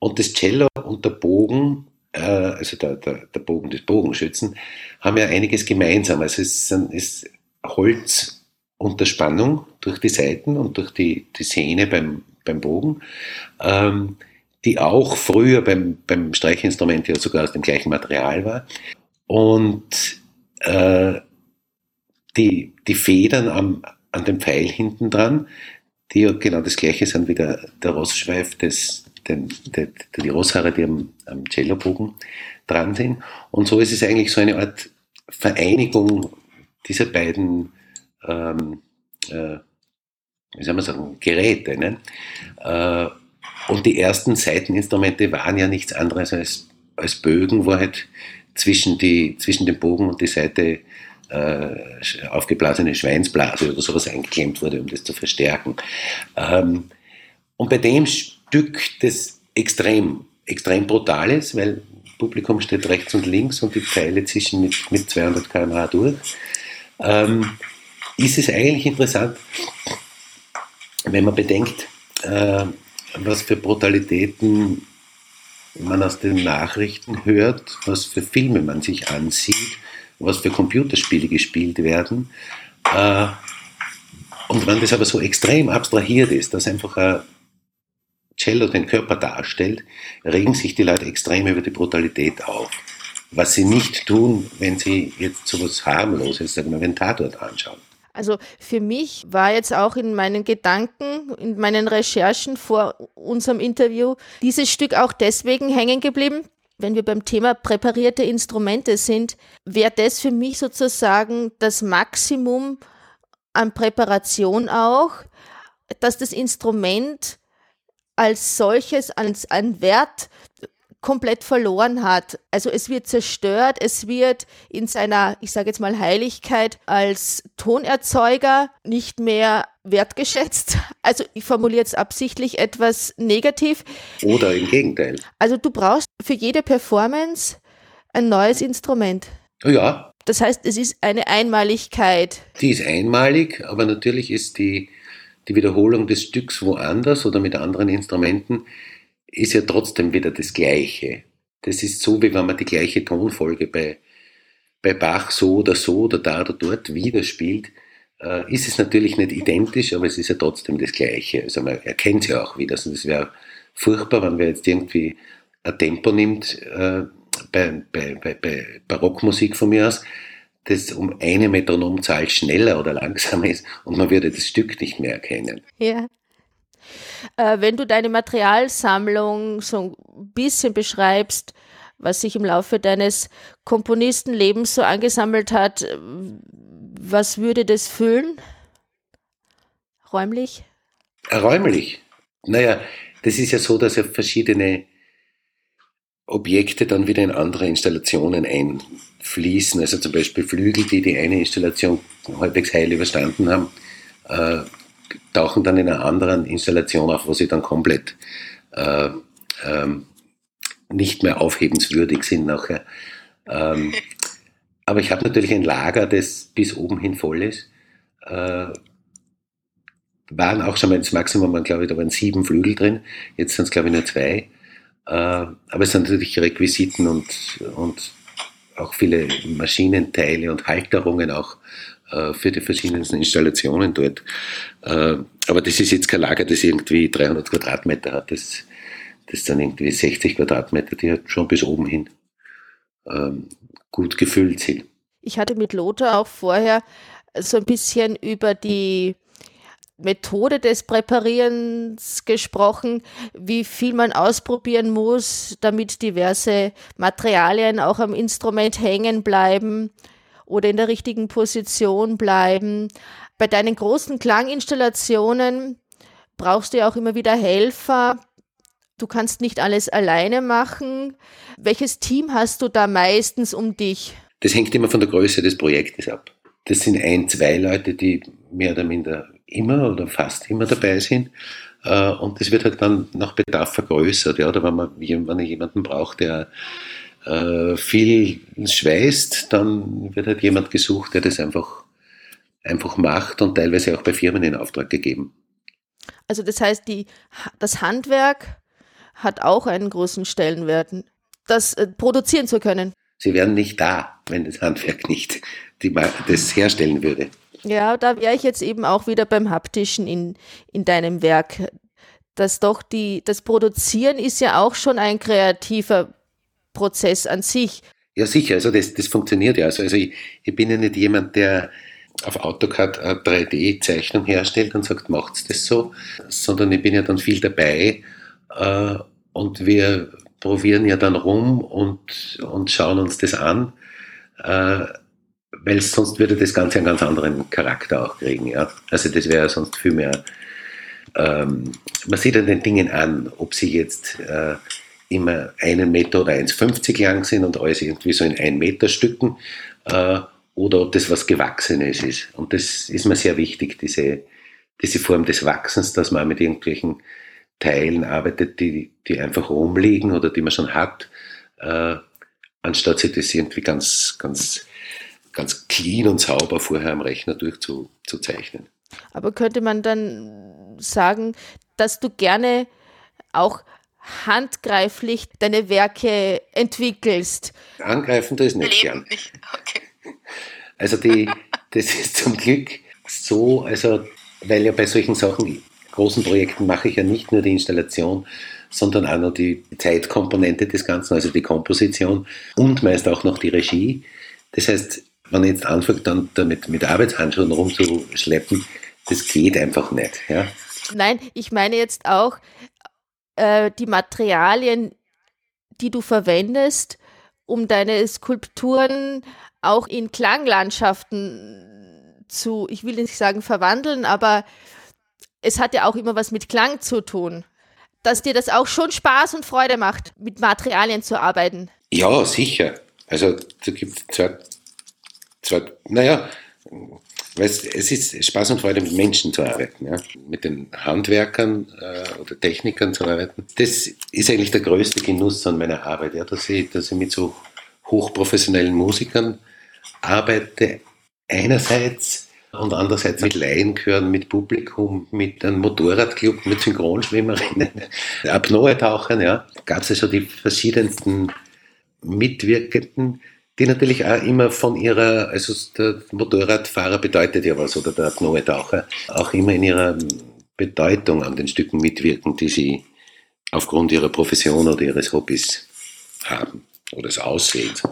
und das Cello und der Bogen, äh, also der, der, der Bogen des Bogenschützen, haben ja einiges gemeinsam. Also es ist Holz unter Spannung durch die Seiten und durch die, die Sehne beim, beim Bogen, ähm, die auch früher beim, beim Streichinstrument ja sogar aus dem gleichen Material war. Und äh, die, die Federn am, an dem Pfeil hinten dran, die ja genau das gleiche sind wie der, der Rossschweif, des, den, der, die Rosshaare, die am, am Cellobogen dran sind. Und so ist es eigentlich so eine Art Vereinigung dieser beiden, ähm, äh, wie soll man sagen, Geräte. Ne? Äh, und die ersten Seiteninstrumente waren ja nichts anderes als, als Bögen, wo halt zwischen, die, zwischen dem Bogen und die Seite äh, aufgeblasene Schweinsblase oder sowas eingeklemmt wurde, um das zu verstärken. Ähm, und bei dem Stück, das extrem, extrem brutal ist, weil Publikum steht rechts und links und die Pfeile zischen mit, mit 200 km/h durch, ähm, ist es eigentlich interessant, wenn man bedenkt, äh, was für Brutalitäten man aus den Nachrichten hört, was für Filme man sich ansieht, was für Computerspiele gespielt werden. Äh, und wenn das aber so extrem abstrahiert ist, dass einfach ein Cello den Körper darstellt, regen sich die Leute extrem über die Brutalität auf. Was sie nicht tun, wenn sie jetzt so was harmloses, sagen wir, einen Tatort anschauen. Also für mich war jetzt auch in meinen Gedanken, in meinen Recherchen vor unserem Interview dieses Stück auch deswegen hängen geblieben. Wenn wir beim Thema präparierte Instrumente sind, wäre das für mich sozusagen das Maximum an Präparation auch, dass das Instrument als solches als an Wert komplett verloren hat. Also es wird zerstört, es wird in seiner, ich sage jetzt mal, Heiligkeit als Tonerzeuger nicht mehr wertgeschätzt. Also ich formuliere jetzt absichtlich etwas negativ. Oder im Gegenteil. Also du brauchst für jede Performance ein neues Instrument. Ja, Das heißt, es ist eine Einmaligkeit. Die ist einmalig, aber natürlich ist die, die Wiederholung des Stücks woanders oder mit anderen Instrumenten ist ja trotzdem wieder das Gleiche. Das ist so, wie wenn man die gleiche Tonfolge bei, bei Bach so oder so oder da oder dort wieder spielt. Äh, ist es natürlich nicht identisch, aber es ist ja trotzdem das Gleiche. Also man erkennt es ja auch wieder. Also es wäre furchtbar, wenn man jetzt irgendwie ein Tempo nimmt, äh, bei, bei, bei, bei Barockmusik von mir aus, das um eine Metronomzahl schneller oder langsamer ist und man würde das Stück nicht mehr erkennen. Ja. Äh, wenn du deine Materialsammlung so ein bisschen beschreibst, was sich im Laufe deines Komponistenlebens so angesammelt hat, äh, was würde das füllen? Räumlich? Räumlich. Naja, das ist ja so, dass ja verschiedene Objekte dann wieder in andere Installationen einfließen. Also zum Beispiel Flügel, die die eine Installation halbwegs heil überstanden haben, äh, tauchen dann in einer anderen Installation auf, wo sie dann komplett äh, ähm, nicht mehr aufhebenswürdig sind nachher. Ähm, aber ich habe natürlich ein Lager, das bis oben hin voll ist. Äh, waren auch schon mal das Maximum, waren, glaube ich, da waren sieben Flügel drin. Jetzt sind es, glaube ich, nur zwei. Äh, aber es sind natürlich Requisiten und, und auch viele Maschinenteile und Halterungen auch für die verschiedensten Installationen dort. Äh, aber das ist jetzt kein Lager, das irgendwie 300 Quadratmeter hat. Das, das sind irgendwie 60 Quadratmeter, die halt schon bis oben hin ähm, gut gefüllt sind. Ich hatte mit Lothar auch vorher so ein bisschen über die Methode des Präparierens gesprochen, wie viel man ausprobieren muss, damit diverse Materialien auch am Instrument hängen bleiben oder in der richtigen Position bleiben. Bei deinen großen Klanginstallationen brauchst du ja auch immer wieder Helfer. Du kannst nicht alles alleine machen. Welches Team hast du da meistens um dich? Das hängt immer von der Größe des Projektes ab. Das sind ein, zwei Leute, die mehr oder minder immer oder fast immer dabei sind. Äh, und das wird halt dann nach Bedarf vergrößert. Ja, oder wenn man, wenn man jemanden braucht, der äh, viel schweißt, dann wird halt jemand gesucht, der das einfach, einfach macht und teilweise auch bei Firmen in Auftrag gegeben. Also das heißt, die, das Handwerk hat auch einen großen Stellenwert, das äh, produzieren zu können. Sie wären nicht da, wenn das Handwerk nicht die, das herstellen würde. Ja, da wäre ich jetzt eben auch wieder beim Haptischen in, in deinem Werk. Dass doch die, das Produzieren ist ja auch schon ein kreativer Prozess an sich. Ja, sicher, also das, das funktioniert ja. Also, also ich, ich bin ja nicht jemand, der auf AutoCAD eine 3D-Zeichnung herstellt und sagt, macht's das so, sondern ich bin ja dann viel dabei äh, und wir probieren ja dann rum und, und schauen uns das an, äh, weil sonst würde das Ganze einen ganz anderen Charakter auch kriegen. Ja? Also das wäre sonst viel mehr, ähm, man sieht an den Dingen an, ob sie jetzt äh, immer einen Meter oder 1,50 lang sind und alles irgendwie so in ein Meter Stücken äh, oder ob das was Gewachsenes ist. Und das ist mir sehr wichtig, diese, diese Form des Wachsens, dass man mit irgendwelchen Teilen arbeitet, die, die einfach rumliegen oder die man schon hat, äh, anstatt sich das irgendwie ganz, ganz, ganz clean und sauber vorher am Rechner durchzuzeichnen. Aber könnte man dann sagen, dass du gerne auch handgreiflich deine Werke entwickelst? Angreifen das nicht gern. Okay. Also die, das ist zum Glück so, also weil ja bei solchen Sachen, großen Projekten mache ich ja nicht nur die Installation, sondern auch noch die Zeitkomponente des Ganzen, also die Komposition und meist auch noch die Regie. Das heißt, wenn ich jetzt anfange, dann damit mit Arbeitshandschuhen rumzuschleppen, das geht einfach nicht. Ja? Nein, ich meine jetzt auch, äh, die Materialien, die du verwendest, um deine Skulpturen auch in Klanglandschaften zu, ich will nicht sagen verwandeln, aber es hat ja auch immer was mit Klang zu tun. Dass dir das auch schon Spaß und Freude macht, mit Materialien zu arbeiten. Ja, sicher. Also da gibt es zwei, zwei, naja, weil es, ist Spaß und Freude, mit Menschen zu arbeiten, ja? mit den Handwerkern äh, oder Technikern zu arbeiten. Das ist eigentlich der größte Genuss an meiner Arbeit, ja? dass, ich, dass ich mit so hochprofessionellen Musikern arbeite. Einerseits und andererseits mit Laienchören, mit Publikum, mit einem Motorradclub, mit Synchronschwimmerinnen, Apnoe-Tauchern, ja. Gab es also die verschiedensten Mitwirkenden, die natürlich auch immer von ihrer, also der Motorradfahrer bedeutet ja was oder der Apnoe-Taucher, auch immer in ihrer Bedeutung an den Stücken mitwirken, die sie aufgrund ihrer Profession oder ihres Hobbys haben oder des Aussehens.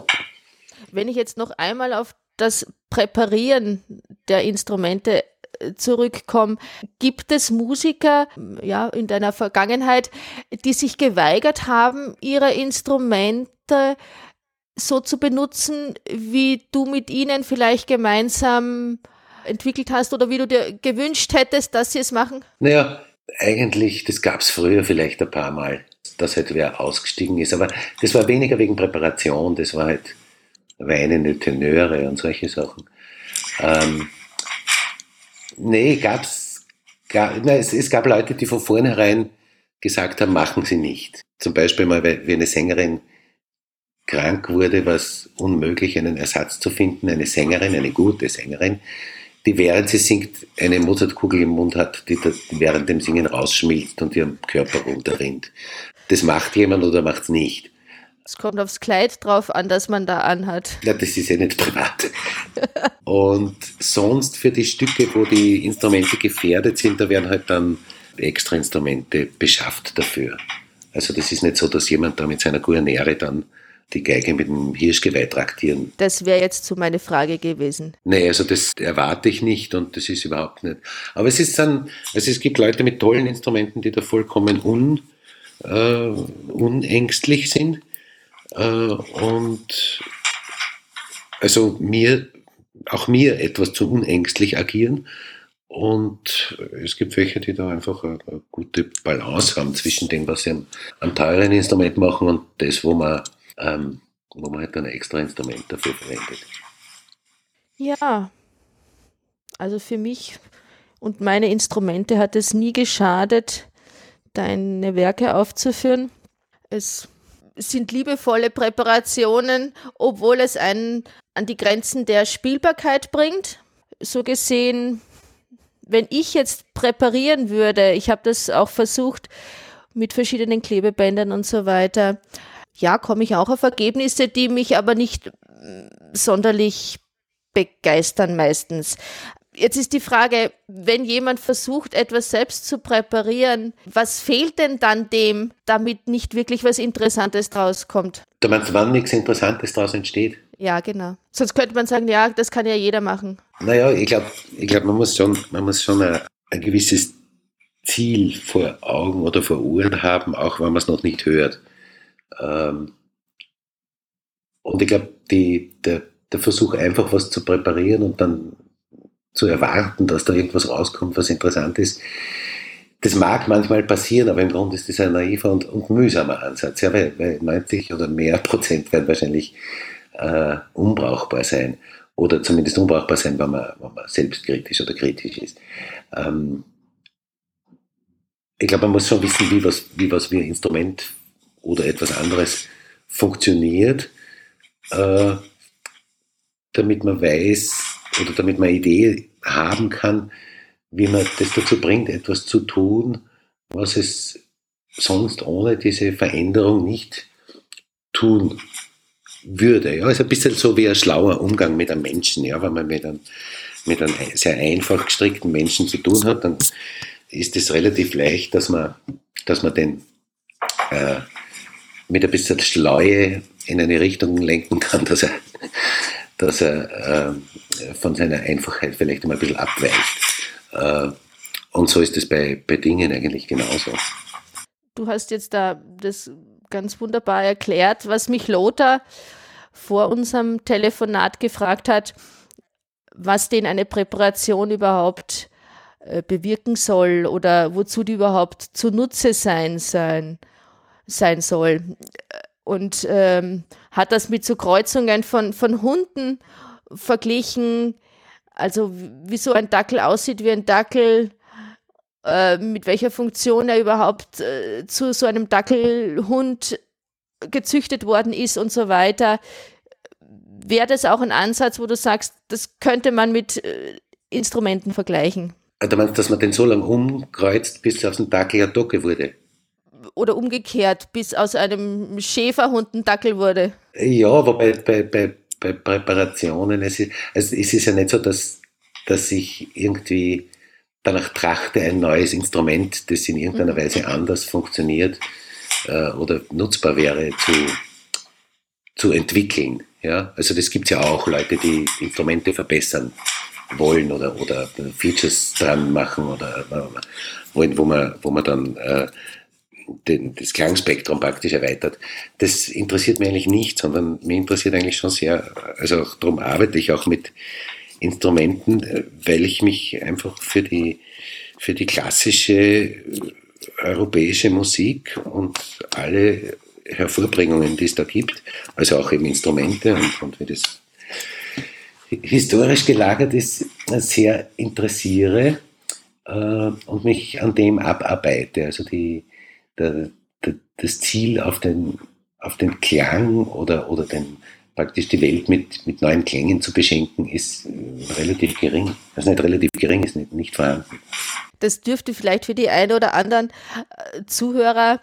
Wenn ich jetzt noch einmal auf das Präparieren der Instrumente äh, zurückkomme, gibt es Musiker ja, in deiner Vergangenheit, die sich geweigert haben, ihre Instrumente so zu benutzen, wie du mit ihnen vielleicht gemeinsam entwickelt hast oder wie du dir gewünscht hättest, dass sie es machen? Naja, eigentlich, das gab es früher vielleicht ein paar Mal, dass halt wer ausgestiegen ist, aber das war weniger wegen Präparation, das war halt weinende Tenöre und solche Sachen. Ähm, nee, gab's, gab, nein, es, es gab Leute, die von vornherein gesagt haben, machen sie nicht. Zum Beispiel mal, wie eine Sängerin krank wurde, war es unmöglich, einen Ersatz zu finden, eine Sängerin, eine gute Sängerin, die während sie singt eine Mozartkugel im Mund hat, die während dem Singen rausschmilzt und ihrem Körper runterrinnt. Das macht jemand oder macht es nicht. Es kommt aufs Kleid drauf an, das man da anhat. Ja, das ist ja nicht privat. Und sonst für die Stücke, wo die Instrumente gefährdet sind, da werden halt dann extra Instrumente beschafft dafür. Also das ist nicht so, dass jemand da mit seiner Guarnere dann die Geige mit dem Hirschgeweih traktieren. Das wäre jetzt so meine Frage gewesen. Nee, also das erwarte ich nicht und das ist überhaupt nicht. Aber es ist dann, also es gibt Leute mit tollen Instrumenten, die da vollkommen un, äh, unängstlich sind. Äh, und also mir, auch mir etwas zu unängstlich agieren. Und es gibt welche, die da einfach eine, eine gute Balance haben zwischen dem, was sie am, am teuren Instrument machen und das, wo man, ähm, wo man halt ein extra Instrument dafür verwendet. Ja, also für mich und meine Instrumente hat es nie geschadet, deine Werke aufzuführen. Es sind liebevolle Präparationen, obwohl es einen an die Grenzen der Spielbarkeit bringt. So gesehen, wenn ich jetzt präparieren würde, ich habe das auch versucht mit verschiedenen Klebebändern und so weiter, ja, komme ich auch auf Ergebnisse, die mich aber nicht sonderlich begeistern meistens. Jetzt ist die Frage, wenn jemand versucht, etwas selbst zu präparieren, was fehlt denn dann dem, damit nicht wirklich was Interessantes draus kommt? Da meinst wann nichts Interessantes draus entsteht? Ja, genau. Sonst könnte man sagen, ja, das kann ja jeder machen. Naja, ich glaube, ich glaub, man muss schon, man muss schon ein, ein gewisses Ziel vor Augen oder vor Ohren haben, auch wenn man es noch nicht hört. Ähm, und ich glaube, der, der Versuch, einfach was zu präparieren und dann zu erwarten, dass da irgendwas rauskommt, was interessant ist. Das mag manchmal passieren, aber im Grunde ist das ein naiver und, und mühsamer Ansatz, ja, weil, weil 90 oder mehr Prozent werden wahrscheinlich äh, unbrauchbar sein oder zumindest unbrauchbar sein, wenn man, wenn man selbstkritisch oder kritisch ist. Ähm, ich glaube, man muss schon wissen, wie was, wie was ein Instrument oder etwas anderes funktioniert, äh, damit man weiß, oder damit man eine Idee haben kann, wie man das dazu bringt, etwas zu tun, was es sonst ohne diese Veränderung nicht tun würde. Ja, ist ein bisschen so wie ein schlauer Umgang mit einem Menschen. Ja, wenn man mit einem, mit einem sehr einfach gestrickten Menschen zu tun hat, dann ist es relativ leicht, dass man, dass man den äh, mit ein bisschen Schleue in eine Richtung lenken kann, dass er, dass er äh, von seiner Einfachheit vielleicht einmal ein bisschen abweicht. Äh, und so ist es bei, bei Dingen eigentlich genauso. Du hast jetzt da das ganz wunderbar erklärt, was mich Lothar vor unserem Telefonat gefragt hat, was denn eine Präparation überhaupt äh, bewirken soll oder wozu die überhaupt zunutze sein, sein, sein soll. Und ähm, hat das mit so Kreuzungen von, von Hunden verglichen, also wie so ein Dackel aussieht wie ein Dackel, äh, mit welcher Funktion er überhaupt äh, zu so einem Dackelhund gezüchtet worden ist und so weiter. Wäre das auch ein Ansatz, wo du sagst, das könnte man mit äh, Instrumenten vergleichen? Du meinst, dass man den so lange umkreuzt, bis aus dem Dackel eine Docke wurde? Oder umgekehrt, bis aus einem Schäferhund ein Dackel wurde? Ja, wobei bei, bei bei Präparationen, es ist, also es ist ja nicht so, dass, dass ich irgendwie danach trachte, ein neues Instrument, das in irgendeiner mhm. Weise anders funktioniert äh, oder nutzbar wäre, zu, zu entwickeln. Ja? Also das gibt es ja auch, Leute, die Instrumente verbessern wollen oder, oder Features dran machen oder wollen, wo man, wo man dann äh, den, das Klangspektrum praktisch erweitert. Das interessiert mich eigentlich nicht, sondern mir interessiert eigentlich schon sehr, also darum arbeite ich auch mit Instrumenten, weil ich mich einfach für die, für die klassische europäische Musik und alle Hervorbringungen, die es da gibt, also auch eben Instrumente und, und wie das historisch gelagert ist, sehr interessiere äh, und mich an dem abarbeite. Also die, der, der, das Ziel auf den, auf den Klang oder, oder den, praktisch die Welt mit, mit neuen Klängen zu beschenken, ist äh, relativ gering. Also nicht relativ gering, ist nicht, nicht vorhanden. Das dürfte vielleicht für die einen oder anderen äh, Zuhörer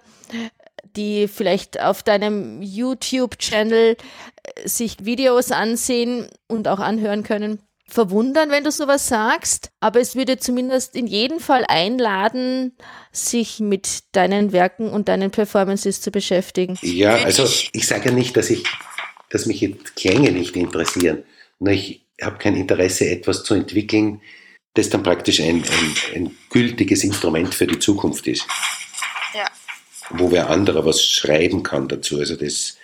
die vielleicht auf deinem YouTube-Channel äh, sich Videos ansehen und auch anhören können, verwundern, wenn du sowas sagst, aber es würde zumindest in jedem Fall einladen, sich mit deinen Werken und deinen Performances zu beschäftigen. Ja, also ich sage ja nicht, dass ich, dass mich jetzt Klänge nicht interessieren. Nur ich habe kein Interesse, etwas zu entwickeln, das dann praktisch ein, ein, ein gültiges Instrument für die Zukunft ist. Ja. Wo wer anderer was schreiben kann dazu. Also das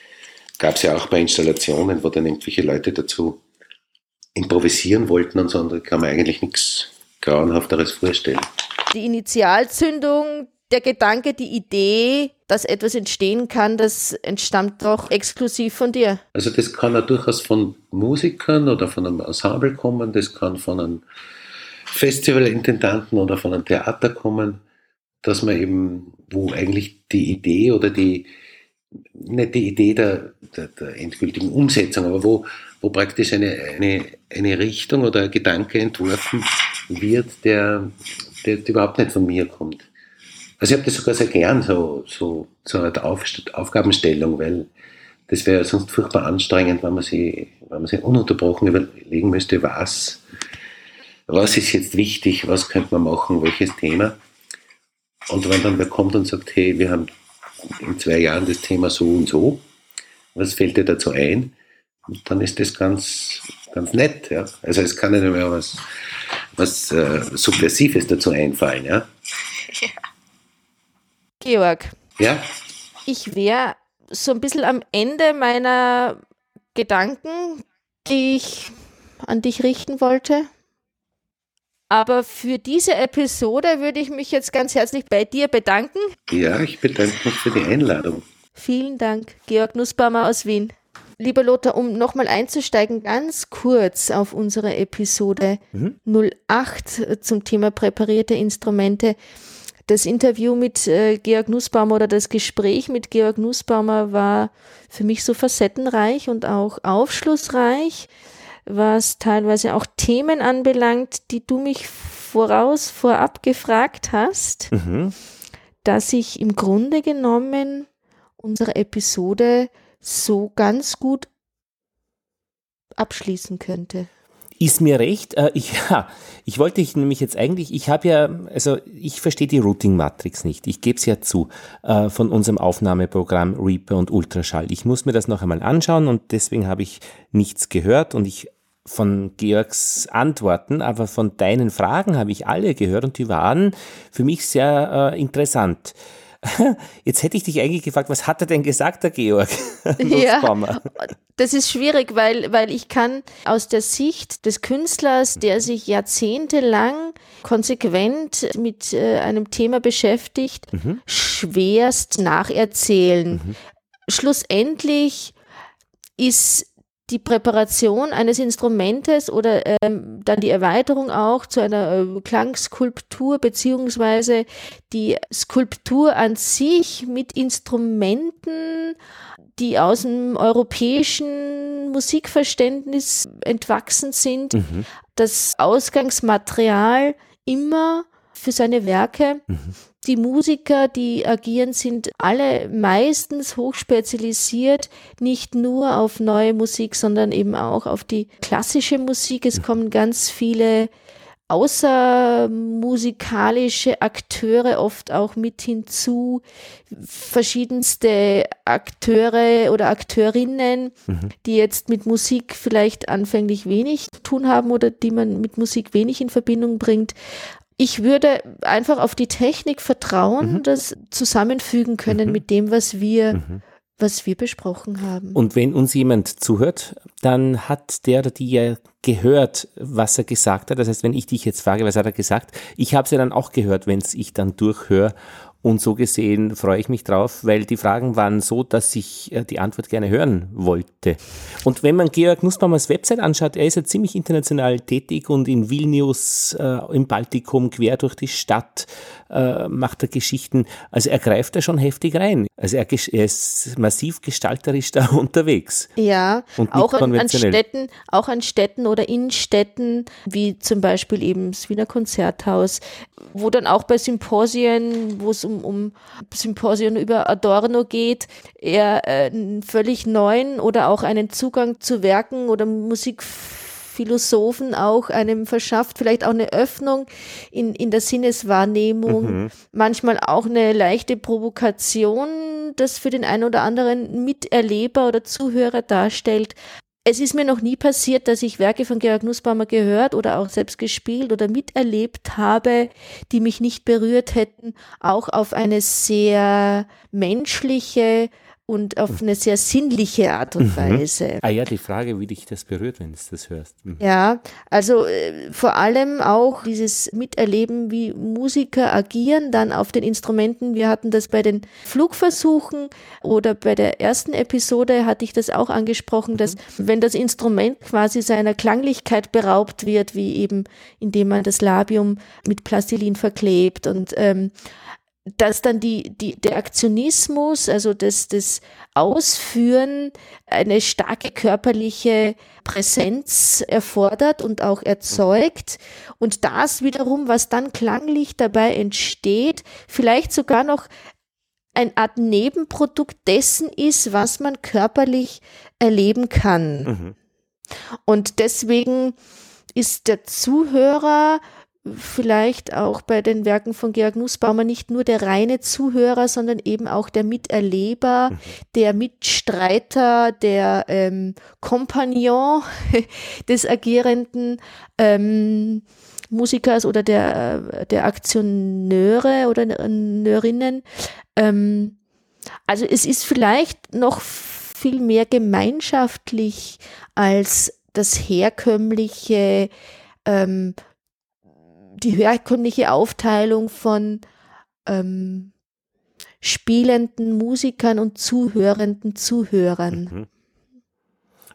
gab es ja auch bei Installationen, wo dann irgendwelche Leute dazu improvisieren wollten da kann man eigentlich nichts Grauenhafteres vorstellen. Die Initialzündung, der Gedanke, die Idee, dass etwas entstehen kann, das entstammt doch exklusiv von dir. Also das kann ja durchaus von Musikern oder von einem Ensemble kommen, das kann von einem Festivalintendanten oder von einem Theater kommen, dass man eben, wo eigentlich die Idee oder die, nicht die Idee der, der, der endgültigen Umsetzung, aber wo, wo praktisch eine, eine, eine Richtung oder ein Gedanke entworfen wird, der, der, der überhaupt nicht von mir kommt. Also ich habe das sogar sehr gern, so, so, so eine Auf, Aufgabenstellung, weil das wäre sonst furchtbar anstrengend, wenn man sich, wenn man sich ununterbrochen überlegen müsste, was, was ist jetzt wichtig, was könnte man machen, welches Thema. Und wenn dann wer kommt und sagt, hey, wir haben in zwei Jahren das Thema so und so, was fällt dir dazu ein? Und dann ist das ganz, ganz nett. Ja? Also es kann nicht mehr was, was äh, Subversives dazu einfallen. Ja? ja. Georg. Ja? Ich wäre so ein bisschen am Ende meiner Gedanken, die ich an dich richten wollte. Aber für diese Episode würde ich mich jetzt ganz herzlich bei dir bedanken. Ja, ich bedanke mich für die Einladung. Vielen Dank, Georg Nussbaumer aus Wien. Lieber Lothar, um nochmal einzusteigen, ganz kurz auf unsere Episode mhm. 08 zum Thema präparierte Instrumente. Das Interview mit äh, Georg Nussbaumer oder das Gespräch mit Georg Nussbaumer war für mich so facettenreich und auch aufschlussreich was teilweise auch Themen anbelangt, die du mich voraus, vorab gefragt hast, mhm. dass ich im Grunde genommen unsere Episode so ganz gut abschließen könnte. Ist mir recht. Äh, ich, ja, ich wollte dich nämlich jetzt eigentlich, ich habe ja, also ich verstehe die Routing-Matrix nicht. Ich gebe es ja zu äh, von unserem Aufnahmeprogramm Reaper und Ultraschall. Ich muss mir das noch einmal anschauen und deswegen habe ich nichts gehört und ich von Georgs Antworten, aber von deinen Fragen habe ich alle gehört und die waren für mich sehr äh, interessant. Jetzt hätte ich dich eigentlich gefragt, was hat er denn gesagt, der Georg? ja, das ist schwierig, weil, weil ich kann aus der Sicht des Künstlers, der sich jahrzehntelang konsequent mit äh, einem Thema beschäftigt, mhm. schwerst nacherzählen. Mhm. Schlussendlich ist die Präparation eines Instrumentes oder ähm, dann die Erweiterung auch zu einer äh, Klangskulptur beziehungsweise die Skulptur an sich mit Instrumenten, die aus dem europäischen Musikverständnis entwachsen sind, mhm. das Ausgangsmaterial immer für seine Werke. Mhm. Die Musiker, die agieren, sind alle meistens hochspezialisiert, nicht nur auf neue Musik, sondern eben auch auf die klassische Musik. Es kommen ganz viele außermusikalische Akteure oft auch mit hinzu, verschiedenste Akteure oder Akteurinnen, mhm. die jetzt mit Musik vielleicht anfänglich wenig zu tun haben oder die man mit Musik wenig in Verbindung bringt, ich würde einfach auf die Technik vertrauen, mhm. das zusammenfügen können mhm. mit dem, was wir, mhm. was wir besprochen haben. Und wenn uns jemand zuhört, dann hat der oder die ja gehört, was er gesagt hat. Das heißt, wenn ich dich jetzt frage, was hat er gesagt, ich habe es ja dann auch gehört, wenn es ich dann durchhöre und so gesehen freue ich mich drauf, weil die Fragen waren so, dass ich äh, die Antwort gerne hören wollte. Und wenn man Georg Nussbaumers Website anschaut, er ist ja ziemlich international tätig und in Vilnius, äh, im Baltikum, quer durch die Stadt, äh, macht er Geschichten. Also er greift da schon heftig rein. Also er, er ist massiv gestalterisch da unterwegs. Ja, auch an, an, Städten, auch an Städten oder in Städten, wie zum Beispiel eben das Wiener Konzerthaus, wo dann auch bei Symposien, wo es um um, um Symposion über Adorno geht, er äh, einen völlig neuen oder auch einen Zugang zu Werken oder Musikphilosophen auch einem verschafft, vielleicht auch eine Öffnung in, in der Sinneswahrnehmung, mhm. manchmal auch eine leichte Provokation, das für den einen oder anderen Miterleber oder Zuhörer darstellt es ist mir noch nie passiert, dass ich Werke von Georg Nussbaumer gehört oder auch selbst gespielt oder miterlebt habe, die mich nicht berührt hätten, auch auf eine sehr menschliche, und auf eine sehr sinnliche Art und mhm. Weise. Ah ja, die Frage, wie dich das berührt, wenn du das hörst. Mhm. Ja, also äh, vor allem auch dieses Miterleben, wie Musiker agieren dann auf den Instrumenten. Wir hatten das bei den Flugversuchen oder bei der ersten Episode hatte ich das auch angesprochen, mhm. dass wenn das Instrument quasi seiner Klanglichkeit beraubt wird, wie eben indem man das Labium mit Plastilin verklebt und ähm, dass dann die, die, der Aktionismus, also das, das Ausführen eine starke körperliche Präsenz erfordert und auch erzeugt und das wiederum, was dann klanglich dabei entsteht, vielleicht sogar noch ein Art Nebenprodukt dessen ist, was man körperlich erleben kann. Mhm. Und deswegen ist der Zuhörer vielleicht auch bei den Werken von Georg Nussbaumer nicht nur der reine Zuhörer, sondern eben auch der Miterleber, mhm. der Mitstreiter, der ähm, Kompagnon des agierenden ähm, Musikers oder der, der Aktionäre oder Neurinnen. Ähm, also es ist vielleicht noch viel mehr gemeinschaftlich als das herkömmliche ähm, die herkömmliche Aufteilung von ähm, spielenden Musikern und zuhörenden Zuhörern. Mhm.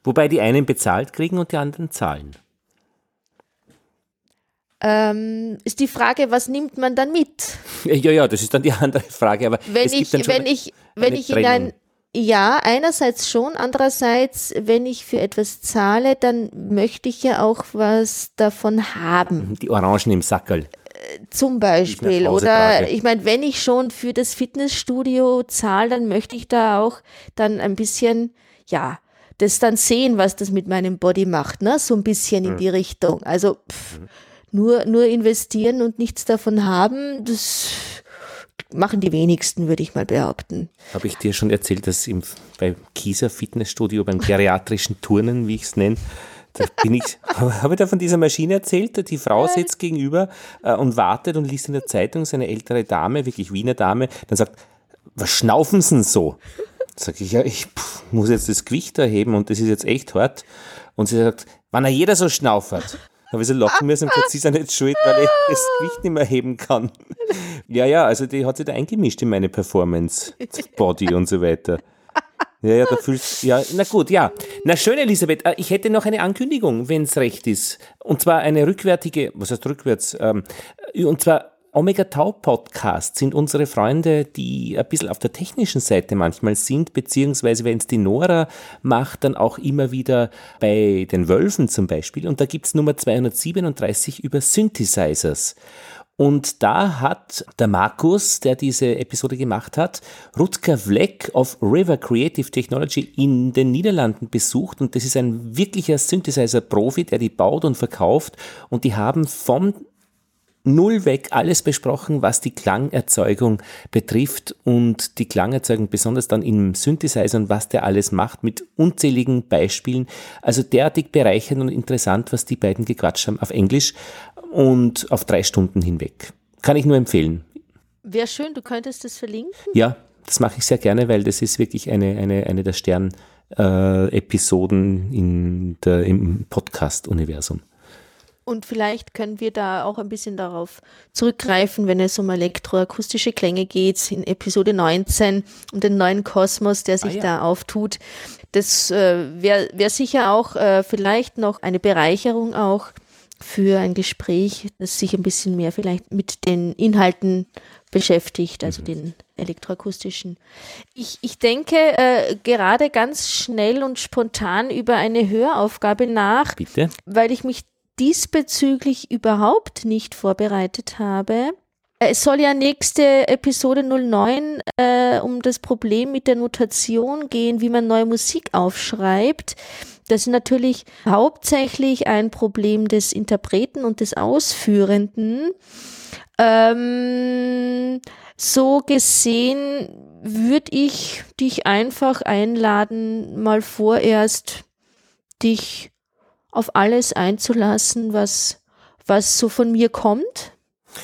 Wobei die einen bezahlt kriegen und die anderen zahlen. Ähm, ist die Frage, was nimmt man dann mit? Ja, ja, das ist dann die andere Frage. Aber wenn ich, wenn ich, wenn ich in ein, ja, einerseits schon, andererseits, wenn ich für etwas zahle, dann möchte ich ja auch was davon haben. Die Orangen im Sackerl. Äh, zum Beispiel. Oder ich meine, wenn ich schon für das Fitnessstudio zahle, dann möchte ich da auch dann ein bisschen, ja, das dann sehen, was das mit meinem Body macht, ne? So ein bisschen in mhm. die Richtung. Also pff, mhm. nur, nur investieren und nichts davon haben, das machen die wenigsten, würde ich mal behaupten. Habe ich dir schon erzählt, dass im, bei Kieser Fitnessstudio, beim geriatrischen Turnen, wie ich es nenne, da bin ich, habe ich da von dieser Maschine erzählt? Die Frau sitzt gegenüber äh, und wartet und liest in der Zeitung, seine ältere Dame, wirklich Wiener Dame, dann sagt, was schnaufen Sie denn so? Sag ich, ja, ich pff, muss jetzt das Gewicht erheben und das ist jetzt echt hart. Und sie sagt, wann er jeder so schnaufert ich so lachen müssen sie sind jetzt schuld, weil ich das Gewicht nicht mehr heben kann. Ja, ja, also die hat sich da eingemischt in meine Performance, Body und so weiter. Ja, ja, da fühlst ja, na gut, ja. Na schön, Elisabeth, äh, ich hätte noch eine Ankündigung, wenn es recht ist. Und zwar eine rückwärtige, was heißt rückwärts? Ähm, und zwar Omega Tau Podcast sind unsere Freunde, die ein bisschen auf der technischen Seite manchmal sind, beziehungsweise wenn es die Nora macht, dann auch immer wieder bei den Wölfen zum Beispiel. Und da gibt's Nummer 237 über Synthesizers. Und da hat der Markus, der diese Episode gemacht hat, Rutger Vleck of River Creative Technology in den Niederlanden besucht. Und das ist ein wirklicher Synthesizer-Profi, der die baut und verkauft. Und die haben vom null weg alles besprochen, was die Klangerzeugung betrifft und die Klangerzeugung besonders dann im Synthesizer und was der alles macht mit unzähligen Beispielen. Also derartig bereichernd und interessant, was die beiden gequatscht haben auf Englisch und auf drei Stunden hinweg. Kann ich nur empfehlen. Wäre schön, du könntest das verlinken. Ja, das mache ich sehr gerne, weil das ist wirklich eine, eine, eine der Stern-Episoden äh, im Podcast-Universum. Und vielleicht können wir da auch ein bisschen darauf zurückgreifen, wenn es um elektroakustische Klänge geht, in Episode 19, um den neuen Kosmos, der sich ah, ja. da auftut. Das äh, wäre wär sicher auch äh, vielleicht noch eine Bereicherung auch für ein Gespräch, das sich ein bisschen mehr vielleicht mit den Inhalten beschäftigt, also mhm. den elektroakustischen. Ich, ich denke äh, gerade ganz schnell und spontan über eine Höraufgabe nach, Bitte? weil ich mich diesbezüglich überhaupt nicht vorbereitet habe. Es soll ja nächste Episode 09 äh, um das Problem mit der Notation gehen, wie man neue Musik aufschreibt. Das ist natürlich hauptsächlich ein Problem des Interpreten und des Ausführenden. Ähm, so gesehen würde ich dich einfach einladen, mal vorerst dich auf alles einzulassen, was, was so von mir kommt.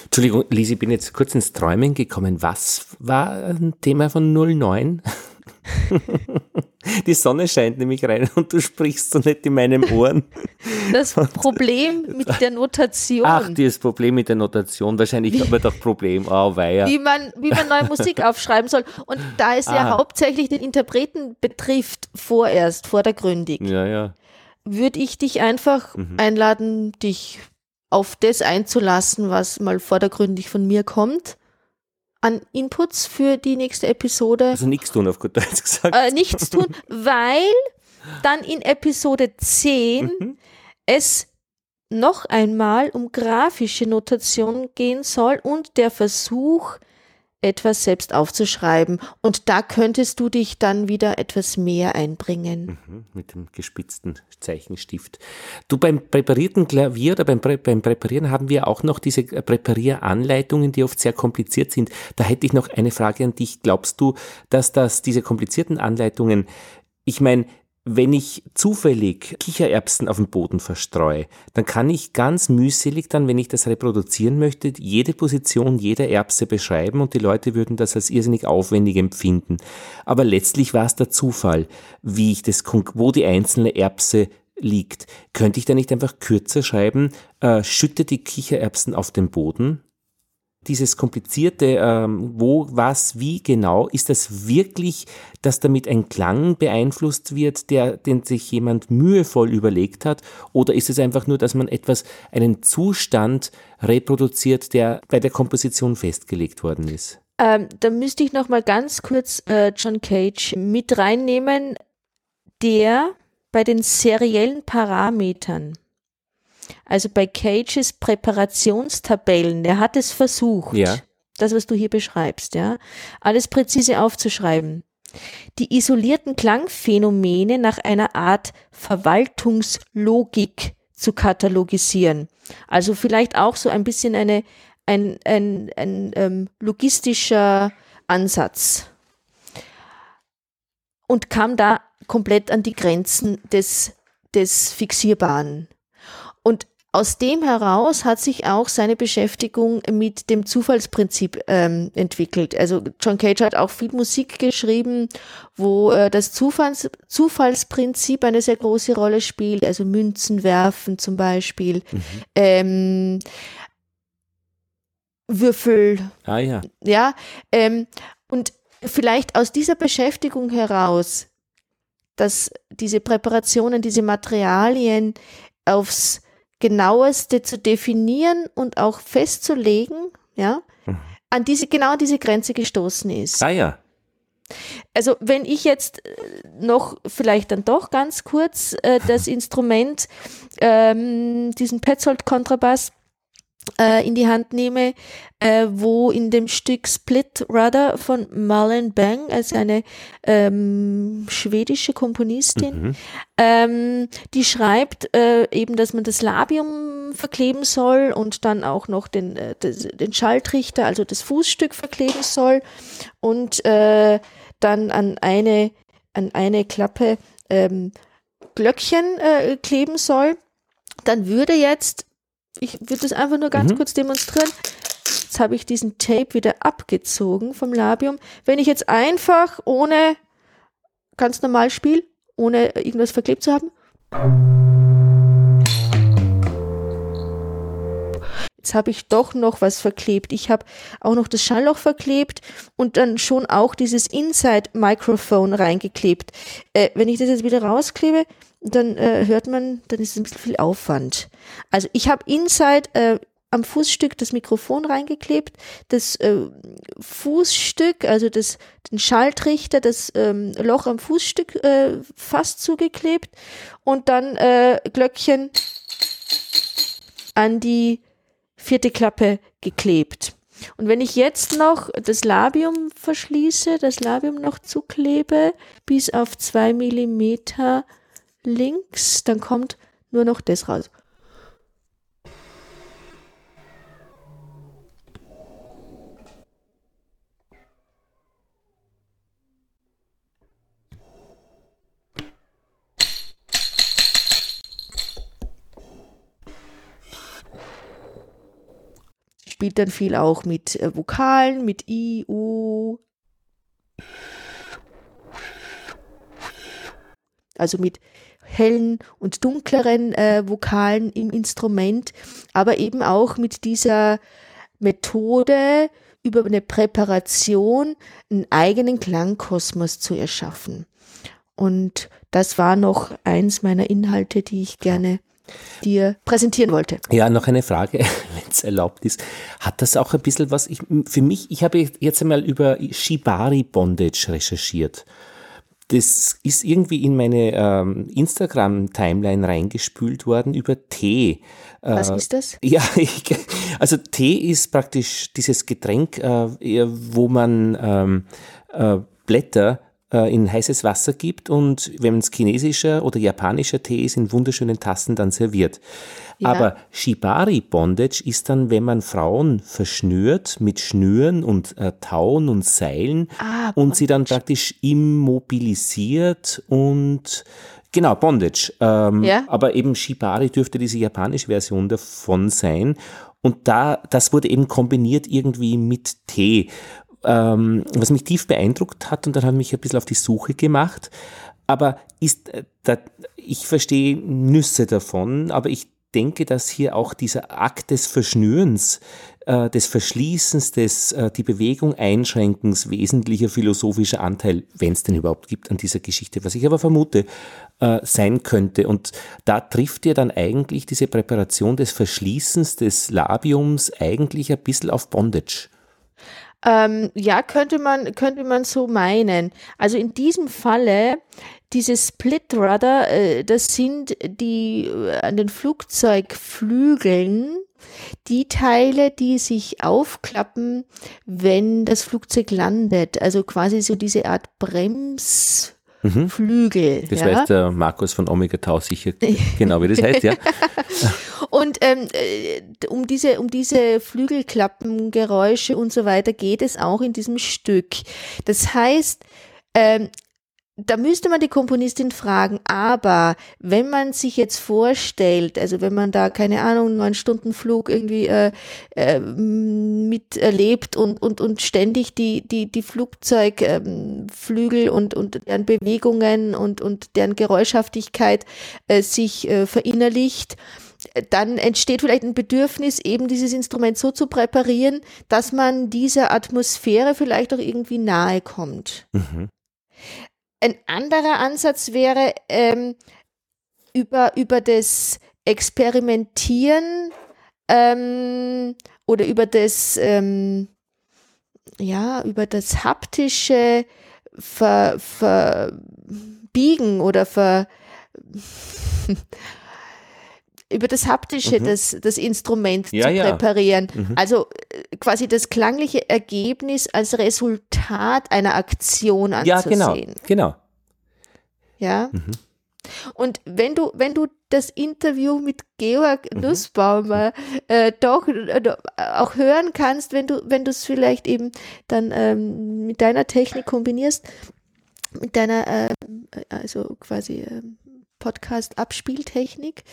Entschuldigung, Lisi, ich bin jetzt kurz ins Träumen gekommen. Was war ein Thema von 09? Die Sonne scheint nämlich rein und du sprichst so nicht in meinem Ohren. Das Problem mit der Notation. Ach, dieses Problem mit der Notation. Wahrscheinlich haben wir doch Problem. Oh, weia. Wie man, wie man neue Musik aufschreiben soll. Und da es ja Ah. hauptsächlich den Interpreten betrifft, vorerst, vordergründig, Ja, ja. Würde ich dich einfach Mhm. einladen, dich auf das einzulassen, was mal vordergründig von mir kommt. An Inputs für die nächste Episode. Also nichts tun, auf gut Deutsch gesagt. äh, nichts tun, weil dann in Episode 10 Mhm. es noch einmal um grafische Notation gehen soll und der Versuch, etwas selbst aufzuschreiben. Und da könntest du dich dann wieder etwas mehr einbringen. Mhm, Mit dem gespitzten Zeichenstift. Du, beim präparierten Klavier oder beim, beim Präparieren haben wir auch noch diese Präparieranleitungen, die oft sehr kompliziert sind. Da hätte ich noch eine Frage an dich. Glaubst du, dass das diese komplizierten Anleitungen, ich meine, wenn ich zufällig Kichererbsen auf dem Boden verstreue, dann kann ich ganz mühselig dann, wenn ich das reproduzieren möchte, jede Position jeder Erbse beschreiben und die Leute würden das als irrsinnig aufwendig empfinden. Aber letztlich war es der Zufall, wie ich das, wo die einzelne Erbse liegt. Könnte ich da nicht einfach kürzer schreiben, äh, schütte die Kichererbsen auf den Boden? Dieses komplizierte, ähm, wo, was, wie genau, ist das wirklich, dass damit ein Klang beeinflusst wird, der, den sich jemand mühevoll überlegt hat? Oder ist es einfach nur, dass man etwas, einen Zustand reproduziert, der bei der Komposition festgelegt worden ist? Ähm, da müsste ich noch mal ganz kurz äh, John Cage mit reinnehmen, der bei den seriellen Parametern, also bei Cages Präparationstabellen, der hat es versucht, Ja. das, was du hier beschreibst, ja, alles präzise aufzuschreiben. Die isolierten Klangphänomene nach einer Art Verwaltungslogik zu katalogisieren. Also vielleicht auch so ein bisschen eine, ein, ein, ein ähm, logistischer Ansatz. Und kam da komplett an die Grenzen des, des Fixierbaren. Aus dem heraus hat sich auch seine Beschäftigung mit dem Zufallsprinzip ähm, entwickelt. Also John Cage hat auch viel Musik geschrieben, wo äh, das Zufalls Zufallsprinzip eine sehr große Rolle spielt, also Münzen werfen zum Beispiel, ähm, Würfel, Ah ja. ja, ähm, und vielleicht aus dieser Beschäftigung heraus, dass diese Präparationen, diese Materialien aufs genaueste zu definieren und auch festzulegen, ja, an diese, genau an diese Grenze gestoßen ist. Ah ja. Also wenn ich jetzt äh, noch vielleicht dann doch ganz kurz äh, das Instrument, ähm, diesen Petzold-Kontrabass in die Hand nehme, äh, wo in dem Stück Split Rudder von Marlene Bang, also eine ähm, schwedische Komponistin, Mhm. ähm, die schreibt äh, eben, dass man das Labium verkleben soll und dann auch noch den, äh, des- den Schaltrichter, also das Fußstück verkleben soll und äh, dann an eine, an eine Klappe ähm, Glöckchen äh, kleben soll, dann würde jetzt, ich würde das einfach nur ganz Mhm. kurz demonstrieren, jetzt habe ich diesen Tape wieder abgezogen vom Labium. Wenn ich jetzt einfach ohne ganz normal spiele, ohne irgendwas verklebt zu haben, Jetzt habe ich doch noch was verklebt. Ich habe auch noch das Schallloch verklebt und dann schon auch dieses Inside-Microphone reingeklebt. Äh, wenn ich das jetzt wieder rausklebe, dann äh, hört man, dann ist es ein bisschen viel Aufwand. Also ich habe Inside äh, am Fußstück das Mikrofon reingeklebt, das äh, Fußstück, also das, den Schalltrichter, das ähm, Loch am Fußstück äh, fast zugeklebt und dann äh, Glöckchen an die vierte Klappe geklebt. Und wenn ich jetzt noch das Labium verschließe, das Labium noch zuklebe, bis auf zwei Millimeter links, dann kommt nur noch das raus. Spielt dann viel auch mit äh, Vokalen, mit I, U. Also mit hellen und dunkleren äh, Vokalen im Instrument, aber eben auch mit dieser Methode, über eine Präparation einen eigenen Klangkosmos zu erschaffen. Und das war noch eins meiner Inhalte, die ich gerne dir präsentieren wollte. Ja, noch eine Frage, wenn es erlaubt ist. Hat das auch ein bisschen was, ich, für mich, ich habe jetzt einmal über Shibari Bondage recherchiert. Das ist irgendwie in meine ähm, Instagram-Timeline reingespült worden über Tee. Was äh, ist das? Ja, ich, also Tee ist praktisch dieses Getränk, äh, wo man ähm, äh, Blätter in heißes Wasser gibt und wenn es chinesischer oder japanischer Tee ist, in wunderschönen Tassen dann serviert. Ja. Aber Shibari Bondage ist dann, wenn man Frauen verschnürt mit Schnüren und äh, Tauen und Seilen ah, und sie dann praktisch immobilisiert und Genau, Bondage. Ähm, ja. Aber eben Shibari dürfte diese japanische Version davon sein. Und da, das wurde eben kombiniert irgendwie mit Tee ähm, was mich tief beeindruckt hat und dann ich mich ein bisschen auf die Suche gemacht. Aber ist, äh, da, ich verstehe Nüsse davon, aber ich denke, dass hier auch dieser Akt des Verschnürens, äh, des Verschließens, des äh, die Bewegung Einschränkens wesentlicher philosophischer Anteil, wenn es denn überhaupt gibt, an dieser Geschichte, was ich aber vermute, äh, sein könnte. Und da trifft ja dann eigentlich diese Präparation des Verschließens des Labiums eigentlich ein bisschen auf Bondage. Ähm, ja, könnte man, könnte man so meinen. Also in diesem Falle, diese Split Rudder, äh, das sind die äh, an den Flugzeugflügeln, die Teile, die sich aufklappen, wenn das Flugzeug landet. Also quasi so diese Art Brems, Mhm. Flügel. Das ja? weiß der Markus von Omega Tau sicher genau, wie das heißt, ja. und ähm, äh, um diese, um diese Flügelklappengeräusche und so weiter geht es auch in diesem Stück. Das heißt, ähm, da müsste man die Komponistin fragen, aber wenn man sich jetzt vorstellt, also wenn man da, keine Ahnung, neun Stunden Flug irgendwie äh, äh, miterlebt und, und, und ständig die, die, die Flugzeugflügel ähm, und, und deren Bewegungen und, und deren Geräuschhaftigkeit äh, sich äh, verinnerlicht, dann entsteht vielleicht ein Bedürfnis, eben dieses Instrument so zu präparieren, dass man dieser Atmosphäre vielleicht auch irgendwie nahe kommt. Mhm. Ein anderer Ansatz wäre ähm, über, über das Experimentieren ähm, oder über das, ähm, ja, über das haptische Ver, Verbiegen oder ver, über das Haptische mhm. das, das Instrument ja, zu präparieren. Ja. Mhm. Also äh, quasi das klangliche Ergebnis als Resultat einer Aktion anzusehen. Ja, genau. genau. Ja. Mhm. Und wenn du, wenn du das Interview mit Georg mhm. Nussbaumer äh, doch äh, auch hören kannst, wenn du, wenn du es vielleicht eben dann ähm, mit deiner Technik kombinierst, mit deiner, äh, also quasi ähm, Podcast-Abspieltechnik,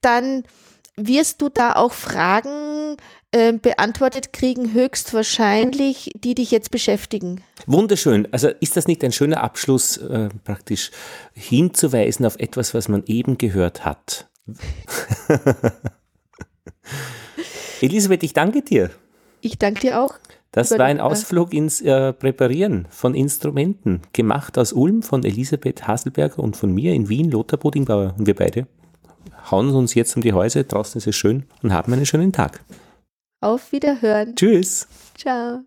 dann wirst du da auch Fragen äh, beantwortet kriegen, höchstwahrscheinlich, die dich jetzt beschäftigen. Wunderschön. Also ist das nicht ein schöner Abschluss, äh, praktisch hinzuweisen auf etwas, was man eben gehört hat? Elisabeth, ich danke dir. Ich danke dir auch. Das war ein Ausflug ins äh, Präparieren von Instrumenten, gemacht aus Ulm von Elisabeth Haselberger und von mir in Wien, Lothar Bodingbauer. Und wir beide hauen uns jetzt um die Häuser, draußen ist es schön und haben einen schönen Tag. Auf Wiederhören. Tschüss. Ciao.